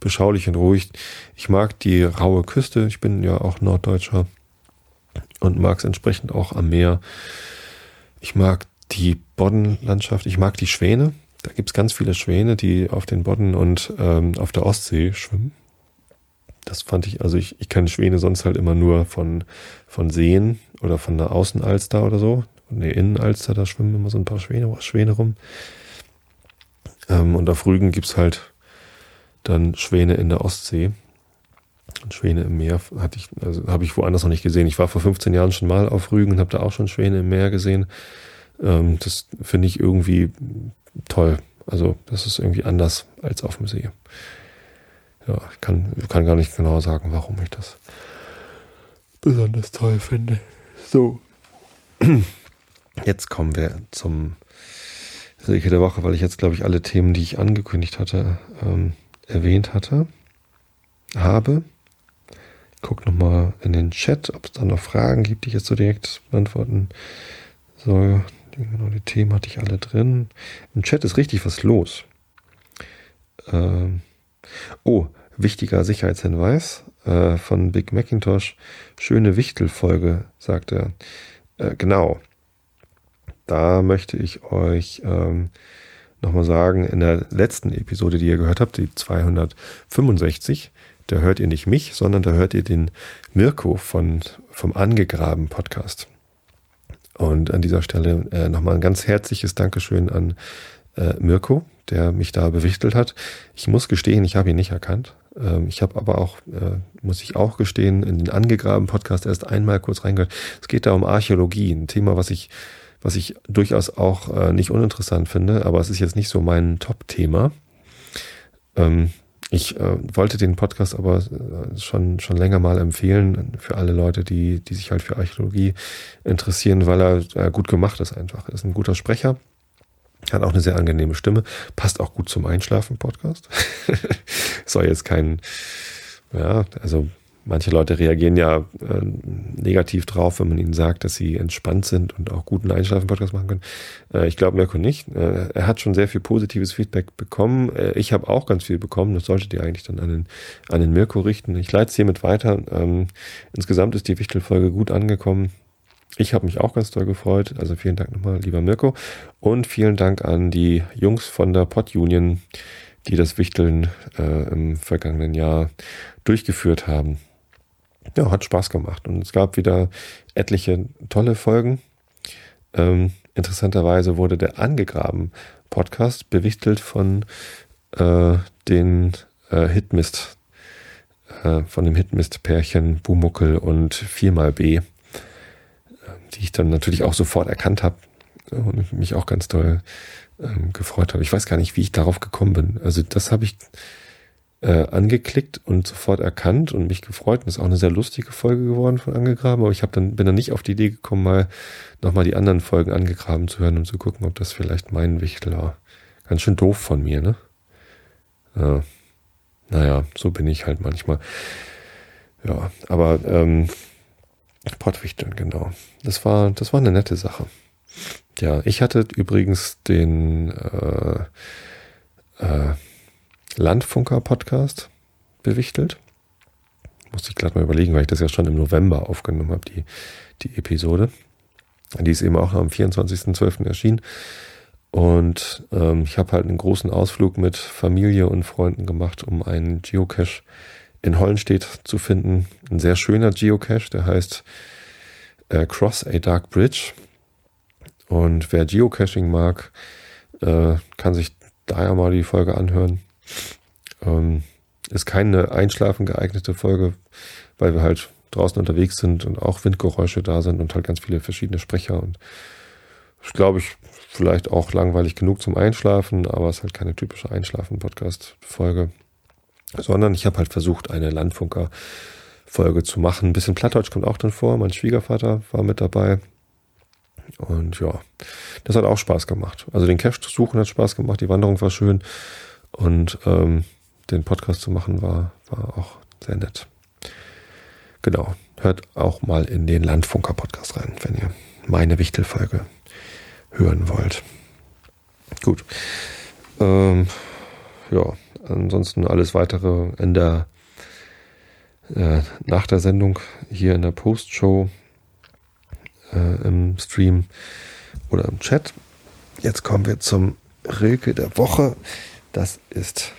beschaulich und ruhig. Ich mag die raue Küste. Ich bin ja auch Norddeutscher und mag es entsprechend auch am Meer. Ich mag die Boddenlandschaft, ich mag die Schwäne. Da gibt es ganz viele Schwäne, die auf den Bodden und ähm, auf der Ostsee schwimmen. Das fand ich, also ich, ich kenne Schwäne sonst halt immer nur von, von Seen oder von der Außenalster oder so. Ne, Innenalster, da schwimmen immer so ein paar Schwäne, Schwäne rum. Ähm, und auf Rügen gibt's halt dann Schwäne in der Ostsee. Schwäne im Meer hatte ich, also habe ich woanders noch nicht gesehen. Ich war vor 15 Jahren schon mal auf Rügen und habe da auch schon Schwäne im Meer gesehen. Ähm, das finde ich irgendwie toll. Also das ist irgendwie anders als auf dem See. Ja, ich kann, kann gar nicht genau sagen, warum ich das besonders toll finde. So. Jetzt kommen wir zum Rilke der Woche, weil ich jetzt, glaube ich, alle Themen, die ich angekündigt hatte, ähm, erwähnt hatte, habe guck nochmal in den Chat, ob es da noch Fragen gibt, die ich jetzt so direkt beantworten soll. Genau, die Themen hatte ich alle drin. Im Chat ist richtig was los. Ähm oh, wichtiger Sicherheitshinweis äh, von Big Macintosh. Schöne Wichtelfolge, sagt er. Äh, genau. Da möchte ich euch ähm, nochmal sagen, in der letzten Episode, die ihr gehört habt, die 265, da hört ihr nicht mich, sondern da hört ihr den Mirko von, vom Angegraben Podcast. Und an dieser Stelle äh, nochmal ein ganz herzliches Dankeschön an äh, Mirko, der mich da bewichtelt hat. Ich muss gestehen, ich habe ihn nicht erkannt. Ähm, ich habe aber auch, äh, muss ich auch gestehen, in den angegraben Podcast erst einmal kurz reingehört. Es geht da um Archäologie, ein Thema, was ich, was ich durchaus auch äh, nicht uninteressant finde, aber es ist jetzt nicht so mein Top-Thema. Ähm, ich äh, wollte den Podcast aber schon, schon länger mal empfehlen für alle Leute, die, die sich halt für Archäologie interessieren, weil er gut gemacht ist einfach. Er ist ein guter Sprecher, hat auch eine sehr angenehme Stimme, passt auch gut zum Einschlafen-Podcast. Soll jetzt kein, ja, also manche Leute reagieren ja äh, negativ drauf, wenn man ihnen sagt, dass sie entspannt sind und auch guten Einschlafen-Podcast machen können. Äh, ich glaube Mirko nicht. Äh, er hat schon sehr viel positives Feedback bekommen. Äh, ich habe auch ganz viel bekommen. Das solltet ihr eigentlich dann an den, an den Mirko richten. Ich leite es hiermit weiter. Ähm, insgesamt ist die Wichtelfolge gut angekommen. Ich habe mich auch ganz toll gefreut. Also vielen Dank nochmal, lieber Mirko. Und vielen Dank an die Jungs von der Pod Union, die das Wichteln äh, im vergangenen Jahr durchgeführt haben ja, hat Spaß gemacht. Und es gab wieder etliche tolle Folgen. Ähm, interessanterweise wurde der Angegraben Podcast bewichtelt von äh, den äh, Hitmist, äh, von dem Hitmist-Pärchen Bumuckel und 4xB, äh, die ich dann natürlich auch sofort erkannt habe und mich auch ganz toll ähm, gefreut habe. Ich weiß gar nicht, wie ich darauf gekommen bin. Also das habe ich äh, angeklickt und sofort erkannt und mich gefreut. Und das ist auch eine sehr lustige Folge geworden von Angegraben, aber ich dann, bin dann nicht auf die Idee gekommen, mal nochmal die anderen Folgen angegraben zu hören und zu gucken, ob das vielleicht mein Wichtel war. Ganz schön doof von mir, ne? Ja. Naja, so bin ich halt manchmal. Ja, aber ähm, Pottwichteln, genau. Das war, das war eine nette Sache. Ja, ich hatte übrigens den äh, äh, Landfunker-Podcast bewichtelt. Musste ich gerade mal überlegen, weil ich das ja schon im November aufgenommen habe, die, die Episode. Die ist eben auch am 24.12. erschienen. Und ähm, ich habe halt einen großen Ausflug mit Familie und Freunden gemacht, um einen Geocache in Hollenstedt zu finden. Ein sehr schöner Geocache, der heißt äh, Cross a Dark Bridge. Und wer Geocaching mag, äh, kann sich daher mal die Folge anhören. Ähm, ist keine einschlafen geeignete Folge, weil wir halt draußen unterwegs sind und auch Windgeräusche da sind und halt ganz viele verschiedene Sprecher und ist, glaube ich, vielleicht auch langweilig genug zum Einschlafen, aber es ist halt keine typische Einschlafen-Podcast-Folge, sondern ich habe halt versucht, eine Landfunker-Folge zu machen. Ein bisschen Plattdeutsch kommt auch dann vor. Mein Schwiegervater war mit dabei. Und ja, das hat auch Spaß gemacht. Also den Cache zu suchen hat Spaß gemacht, die Wanderung war schön. Und ähm, den Podcast zu machen war, war auch sehr nett. Genau. Hört auch mal in den Landfunker-Podcast rein, wenn ihr meine Wichtelfolge hören wollt. Gut. Ähm, ja, ansonsten alles weitere in der äh, nach der Sendung hier in der Postshow äh, im Stream oder im Chat. Jetzt kommen wir zum Rilke der Woche. Das ist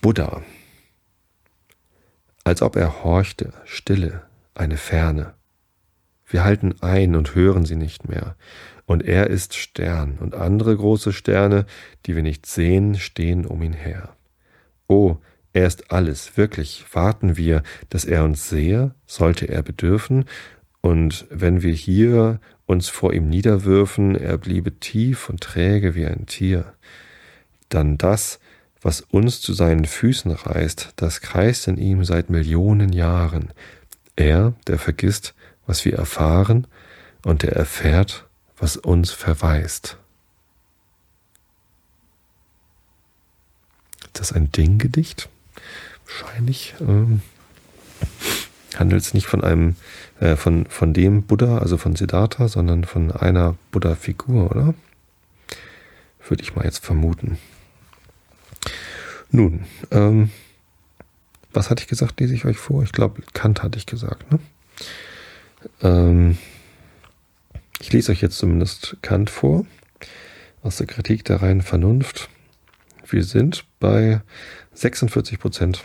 Buddha. Als ob er horchte, stille, eine Ferne. Wir halten ein und hören sie nicht mehr. Und er ist Stern, und andere große Sterne, die wir nicht sehen, stehen um ihn her. Oh, er ist alles, wirklich, warten wir, dass er uns sehe, sollte er bedürfen, und wenn wir hier uns vor ihm niederwürfen, er bliebe tief und träge wie ein Tier dann das, was uns zu seinen Füßen reißt, das kreist in ihm seit Millionen Jahren. Er, der vergisst, was wir erfahren, und der erfährt, was uns verweist. Ist das ein Dinggedicht? Wahrscheinlich ähm, handelt es nicht von einem, äh, von, von dem Buddha, also von Siddhartha, sondern von einer Buddha-Figur, oder? Würde ich mal jetzt vermuten. Nun, ähm, was hatte ich gesagt, lese ich euch vor? Ich glaube, Kant hatte ich gesagt. Ne? Ähm, ich lese euch jetzt zumindest Kant vor, aus der Kritik der reinen Vernunft. Wir sind bei 46 Prozent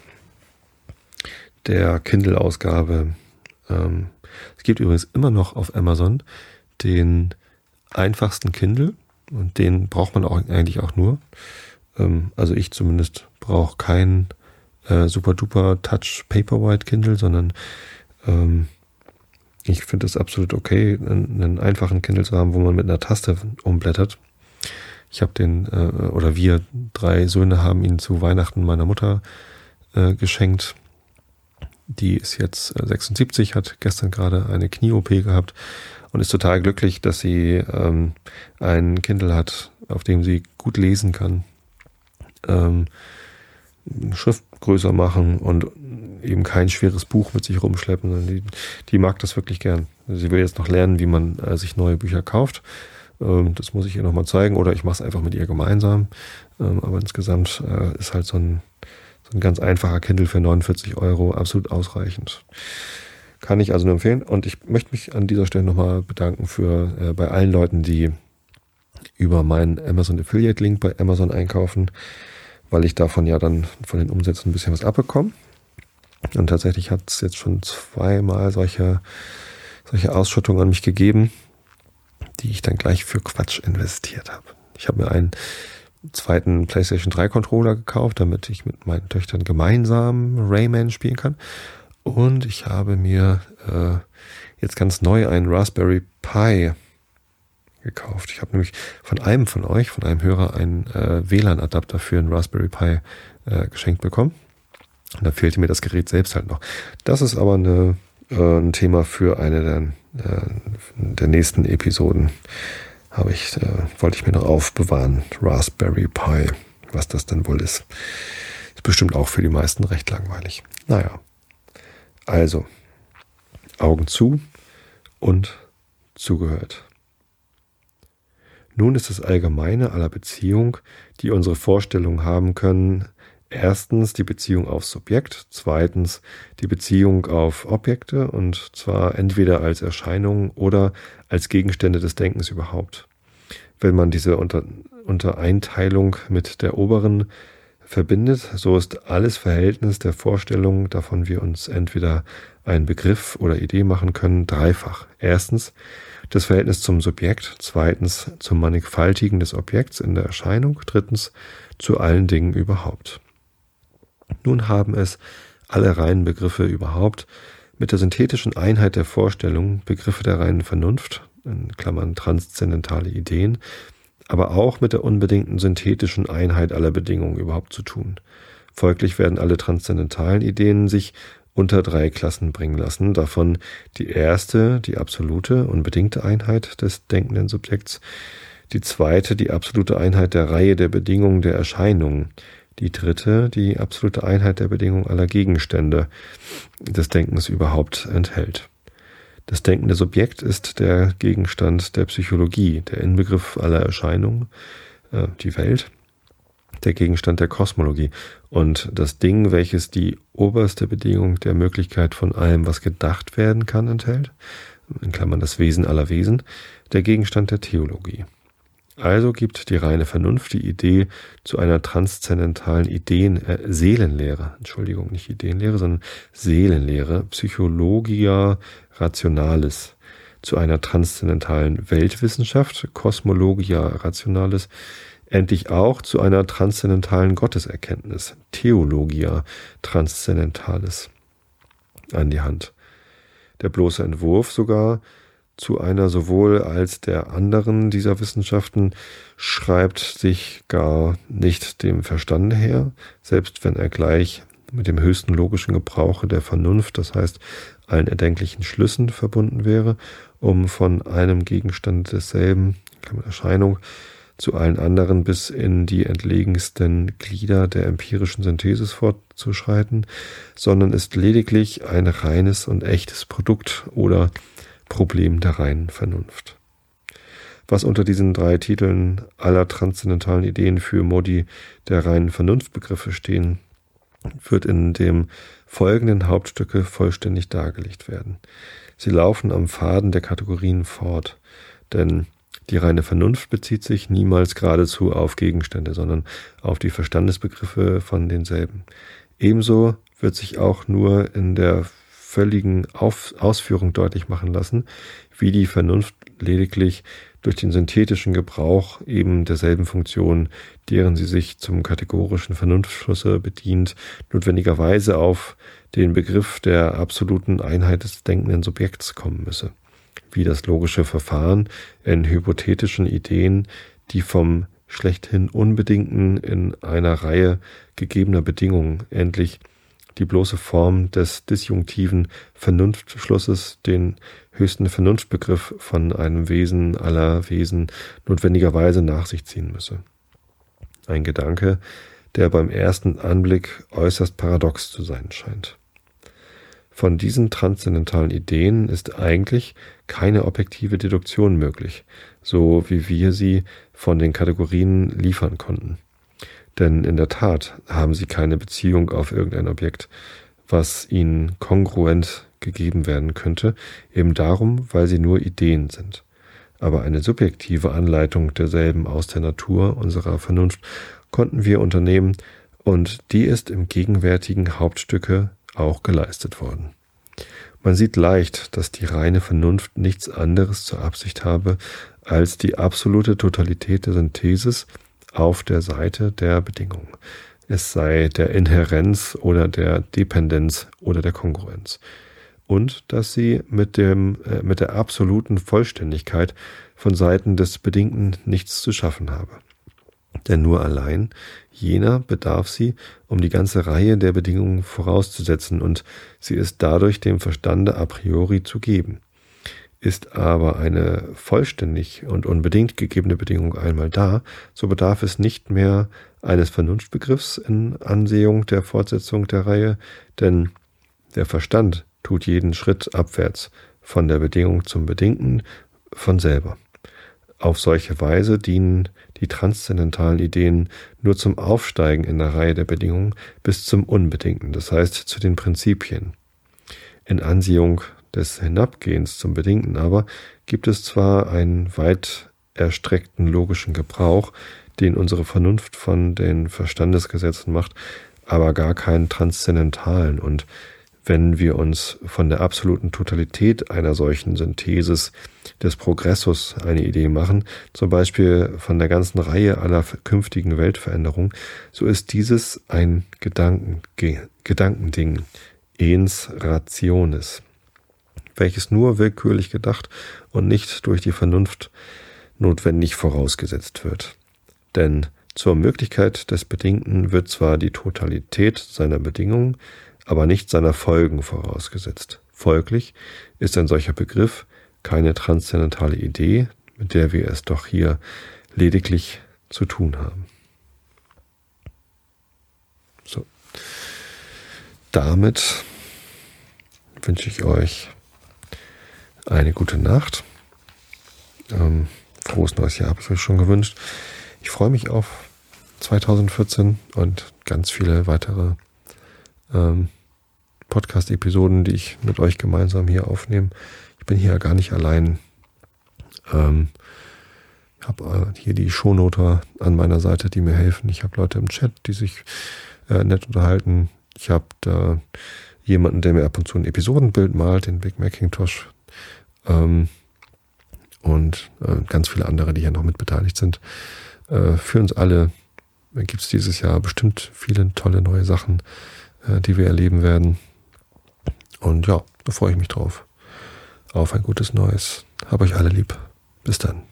der Kindle-Ausgabe. Ähm, es gibt übrigens immer noch auf Amazon den einfachsten Kindle und den braucht man auch eigentlich auch nur. Ähm, also ich zumindest brauche keinen äh, super duper Touch Paperwhite Kindle, sondern ähm, ich finde es absolut okay, einen, einen, einfachen Kindle zu haben, wo man mit einer Taste umblättert. Ich habe den, äh, oder wir drei Söhne haben ihn zu Weihnachten meiner Mutter äh, geschenkt. Die ist jetzt 76, äh, hat gestern gerade eine Knie-OP gehabt und ist total glücklich, dass sie ähm, ein Kindle hat, auf dem sie gut lesen kann. Ähm, Schrift größer machen und eben kein schweres Buch mit sich rumschleppen. Die, die mag das wirklich gern. Sie will jetzt noch lernen, wie man äh, sich neue Bücher kauft. Ähm, das muss ich ihr nochmal zeigen oder ich mache es einfach mit ihr gemeinsam. Ähm, aber insgesamt äh, ist halt so ein, so ein ganz einfacher Kindle für 49 Euro absolut ausreichend. Kann ich also nur empfehlen. Und ich möchte mich an dieser Stelle nochmal bedanken für äh, bei allen Leuten, die über meinen Amazon Affiliate Link bei Amazon einkaufen weil ich davon ja dann von den Umsätzen ein bisschen was abbekomme. Und tatsächlich hat es jetzt schon zweimal solche, solche Ausschüttungen an mich gegeben, die ich dann gleich für Quatsch investiert habe. Ich habe mir einen zweiten PlayStation 3 Controller gekauft, damit ich mit meinen Töchtern gemeinsam Rayman spielen kann. Und ich habe mir äh, jetzt ganz neu einen Raspberry Pi gekauft. Ich habe nämlich von einem von euch, von einem Hörer, einen äh, WLAN-Adapter für einen Raspberry Pi äh, geschenkt bekommen. Und da fehlte mir das Gerät selbst halt noch. Das ist aber eine, äh, ein Thema für eine der, äh, der nächsten Episoden. Habe ich, äh, wollte ich mir noch aufbewahren. Raspberry Pi, was das denn wohl ist. Ist bestimmt auch für die meisten recht langweilig. Naja. Also, Augen zu und zugehört. Nun ist das Allgemeine aller Beziehung, die unsere Vorstellungen haben können, erstens die Beziehung aufs Subjekt, zweitens die Beziehung auf Objekte und zwar entweder als Erscheinungen oder als Gegenstände des Denkens überhaupt. Wenn man diese Unter Untereinteilung mit der oberen verbindet, so ist alles Verhältnis der Vorstellung, davon wir uns entweder einen Begriff oder Idee machen können, dreifach. Erstens das Verhältnis zum Subjekt, zweitens zum Mannigfaltigen des Objekts in der Erscheinung, drittens zu allen Dingen überhaupt. Nun haben es alle reinen Begriffe überhaupt mit der synthetischen Einheit der Vorstellung, Begriffe der reinen Vernunft, in Klammern transzendentale Ideen, aber auch mit der unbedingten synthetischen Einheit aller Bedingungen überhaupt zu tun. Folglich werden alle transzendentalen Ideen sich unter drei Klassen bringen lassen. Davon die erste, die absolute, unbedingte Einheit des denkenden Subjekts, die zweite, die absolute Einheit der Reihe der Bedingungen der Erscheinungen, die dritte, die absolute Einheit der Bedingungen aller Gegenstände des Denkens überhaupt enthält. Das denkende Subjekt ist der Gegenstand der Psychologie, der Inbegriff aller Erscheinungen, äh, die Welt, der Gegenstand der Kosmologie. Und das Ding, welches die oberste Bedingung der Möglichkeit von allem, was gedacht werden kann, enthält, in Klammern das Wesen aller Wesen, der Gegenstand der Theologie. Also gibt die reine Vernunft die Idee zu einer transzendentalen Ideen äh, Seelenlehre, Entschuldigung, nicht Ideenlehre, sondern Seelenlehre, Psychologia Rationalis, zu einer transzendentalen Weltwissenschaft, Kosmologia Rationalis, endlich auch zu einer transzendentalen Gotteserkenntnis, Theologia Transzendentalis, an die Hand. Der bloße Entwurf sogar zu einer sowohl als der anderen dieser Wissenschaften schreibt sich gar nicht dem Verstande her, selbst wenn er gleich mit dem höchsten logischen Gebrauche der Vernunft, das heißt allen erdenklichen Schlüssen verbunden wäre, um von einem Gegenstand desselben Erscheinung zu allen anderen bis in die entlegensten Glieder der empirischen Synthesis fortzuschreiten, sondern ist lediglich ein reines und echtes Produkt oder Problem der reinen Vernunft. Was unter diesen drei Titeln aller transzendentalen Ideen für Modi der reinen Vernunftbegriffe stehen, wird in dem folgenden Hauptstücke vollständig dargelegt werden. Sie laufen am Faden der Kategorien fort, denn die reine Vernunft bezieht sich niemals geradezu auf Gegenstände, sondern auf die Verstandesbegriffe von denselben. Ebenso wird sich auch nur in der völligen auf Ausführung deutlich machen lassen, wie die Vernunft lediglich durch den synthetischen Gebrauch eben derselben Funktion, deren sie sich zum kategorischen Vernunftschlusse bedient, notwendigerweise auf den Begriff der absoluten Einheit des denkenden Subjekts kommen müsse, wie das logische Verfahren in hypothetischen Ideen, die vom schlechthin Unbedingten in einer Reihe gegebener Bedingungen endlich die bloße Form des disjunktiven Vernunftschlusses den höchsten Vernunftbegriff von einem Wesen aller Wesen notwendigerweise nach sich ziehen müsse. Ein Gedanke, der beim ersten Anblick äußerst paradox zu sein scheint. Von diesen transzendentalen Ideen ist eigentlich keine objektive Deduktion möglich, so wie wir sie von den Kategorien liefern konnten. Denn in der Tat haben sie keine Beziehung auf irgendein Objekt, was ihnen kongruent gegeben werden könnte, eben darum, weil sie nur Ideen sind. Aber eine subjektive Anleitung derselben aus der Natur unserer Vernunft konnten wir unternehmen, und die ist im gegenwärtigen Hauptstücke auch geleistet worden. Man sieht leicht, dass die reine Vernunft nichts anderes zur Absicht habe, als die absolute Totalität der Synthesis auf der Seite der Bedingung. Es sei der Inherenz oder der Dependenz oder der Kongruenz. Und dass sie mit, dem, äh, mit der absoluten Vollständigkeit von Seiten des Bedingten nichts zu schaffen habe. Denn nur allein jener bedarf sie, um die ganze Reihe der Bedingungen vorauszusetzen, und sie ist dadurch dem Verstande a priori zu geben. Ist aber eine vollständig und unbedingt gegebene Bedingung einmal da, so bedarf es nicht mehr eines Vernunftbegriffs in Ansehung der Fortsetzung der Reihe, denn der Verstand tut jeden Schritt abwärts von der Bedingung zum Bedingten von selber. Auf solche Weise dienen die transzendentalen Ideen nur zum Aufsteigen in der Reihe der Bedingungen bis zum Unbedingten, das heißt zu den Prinzipien. In Ansehung des Hinabgehens zum Bedingten aber gibt es zwar einen weit erstreckten logischen Gebrauch, den unsere Vernunft von den Verstandesgesetzen macht, aber gar keinen transzendentalen. Und wenn wir uns von der absoluten Totalität einer solchen Synthesis des Progressus eine Idee machen, zum Beispiel von der ganzen Reihe aller künftigen Weltveränderungen, so ist dieses ein Gedanken, Gedankending, ens rationis welches nur willkürlich gedacht und nicht durch die Vernunft notwendig vorausgesetzt wird. Denn zur Möglichkeit des Bedingten wird zwar die Totalität seiner Bedingungen, aber nicht seiner Folgen vorausgesetzt. Folglich ist ein solcher Begriff keine transzendentale Idee, mit der wir es doch hier lediglich zu tun haben. So. Damit wünsche ich euch eine gute Nacht. Ähm, frohes neues Jahr habe ich euch schon gewünscht. Ich freue mich auf 2014 und ganz viele weitere ähm, Podcast-Episoden, die ich mit euch gemeinsam hier aufnehme. Ich bin hier gar nicht allein. Ähm, ich habe äh, hier die Shownoter an meiner Seite, die mir helfen. Ich habe Leute im Chat, die sich äh, nett unterhalten. Ich habe da jemanden, der mir ab und zu ein Episodenbild malt, den Big Macintosh ähm, und äh, ganz viele andere, die hier noch mitbeteiligt sind. Äh, für uns alle gibt es dieses Jahr bestimmt viele tolle neue Sachen, die wir erleben werden. Und ja, da freue ich mich drauf. Auf ein gutes Neues. Hab euch alle lieb. Bis dann.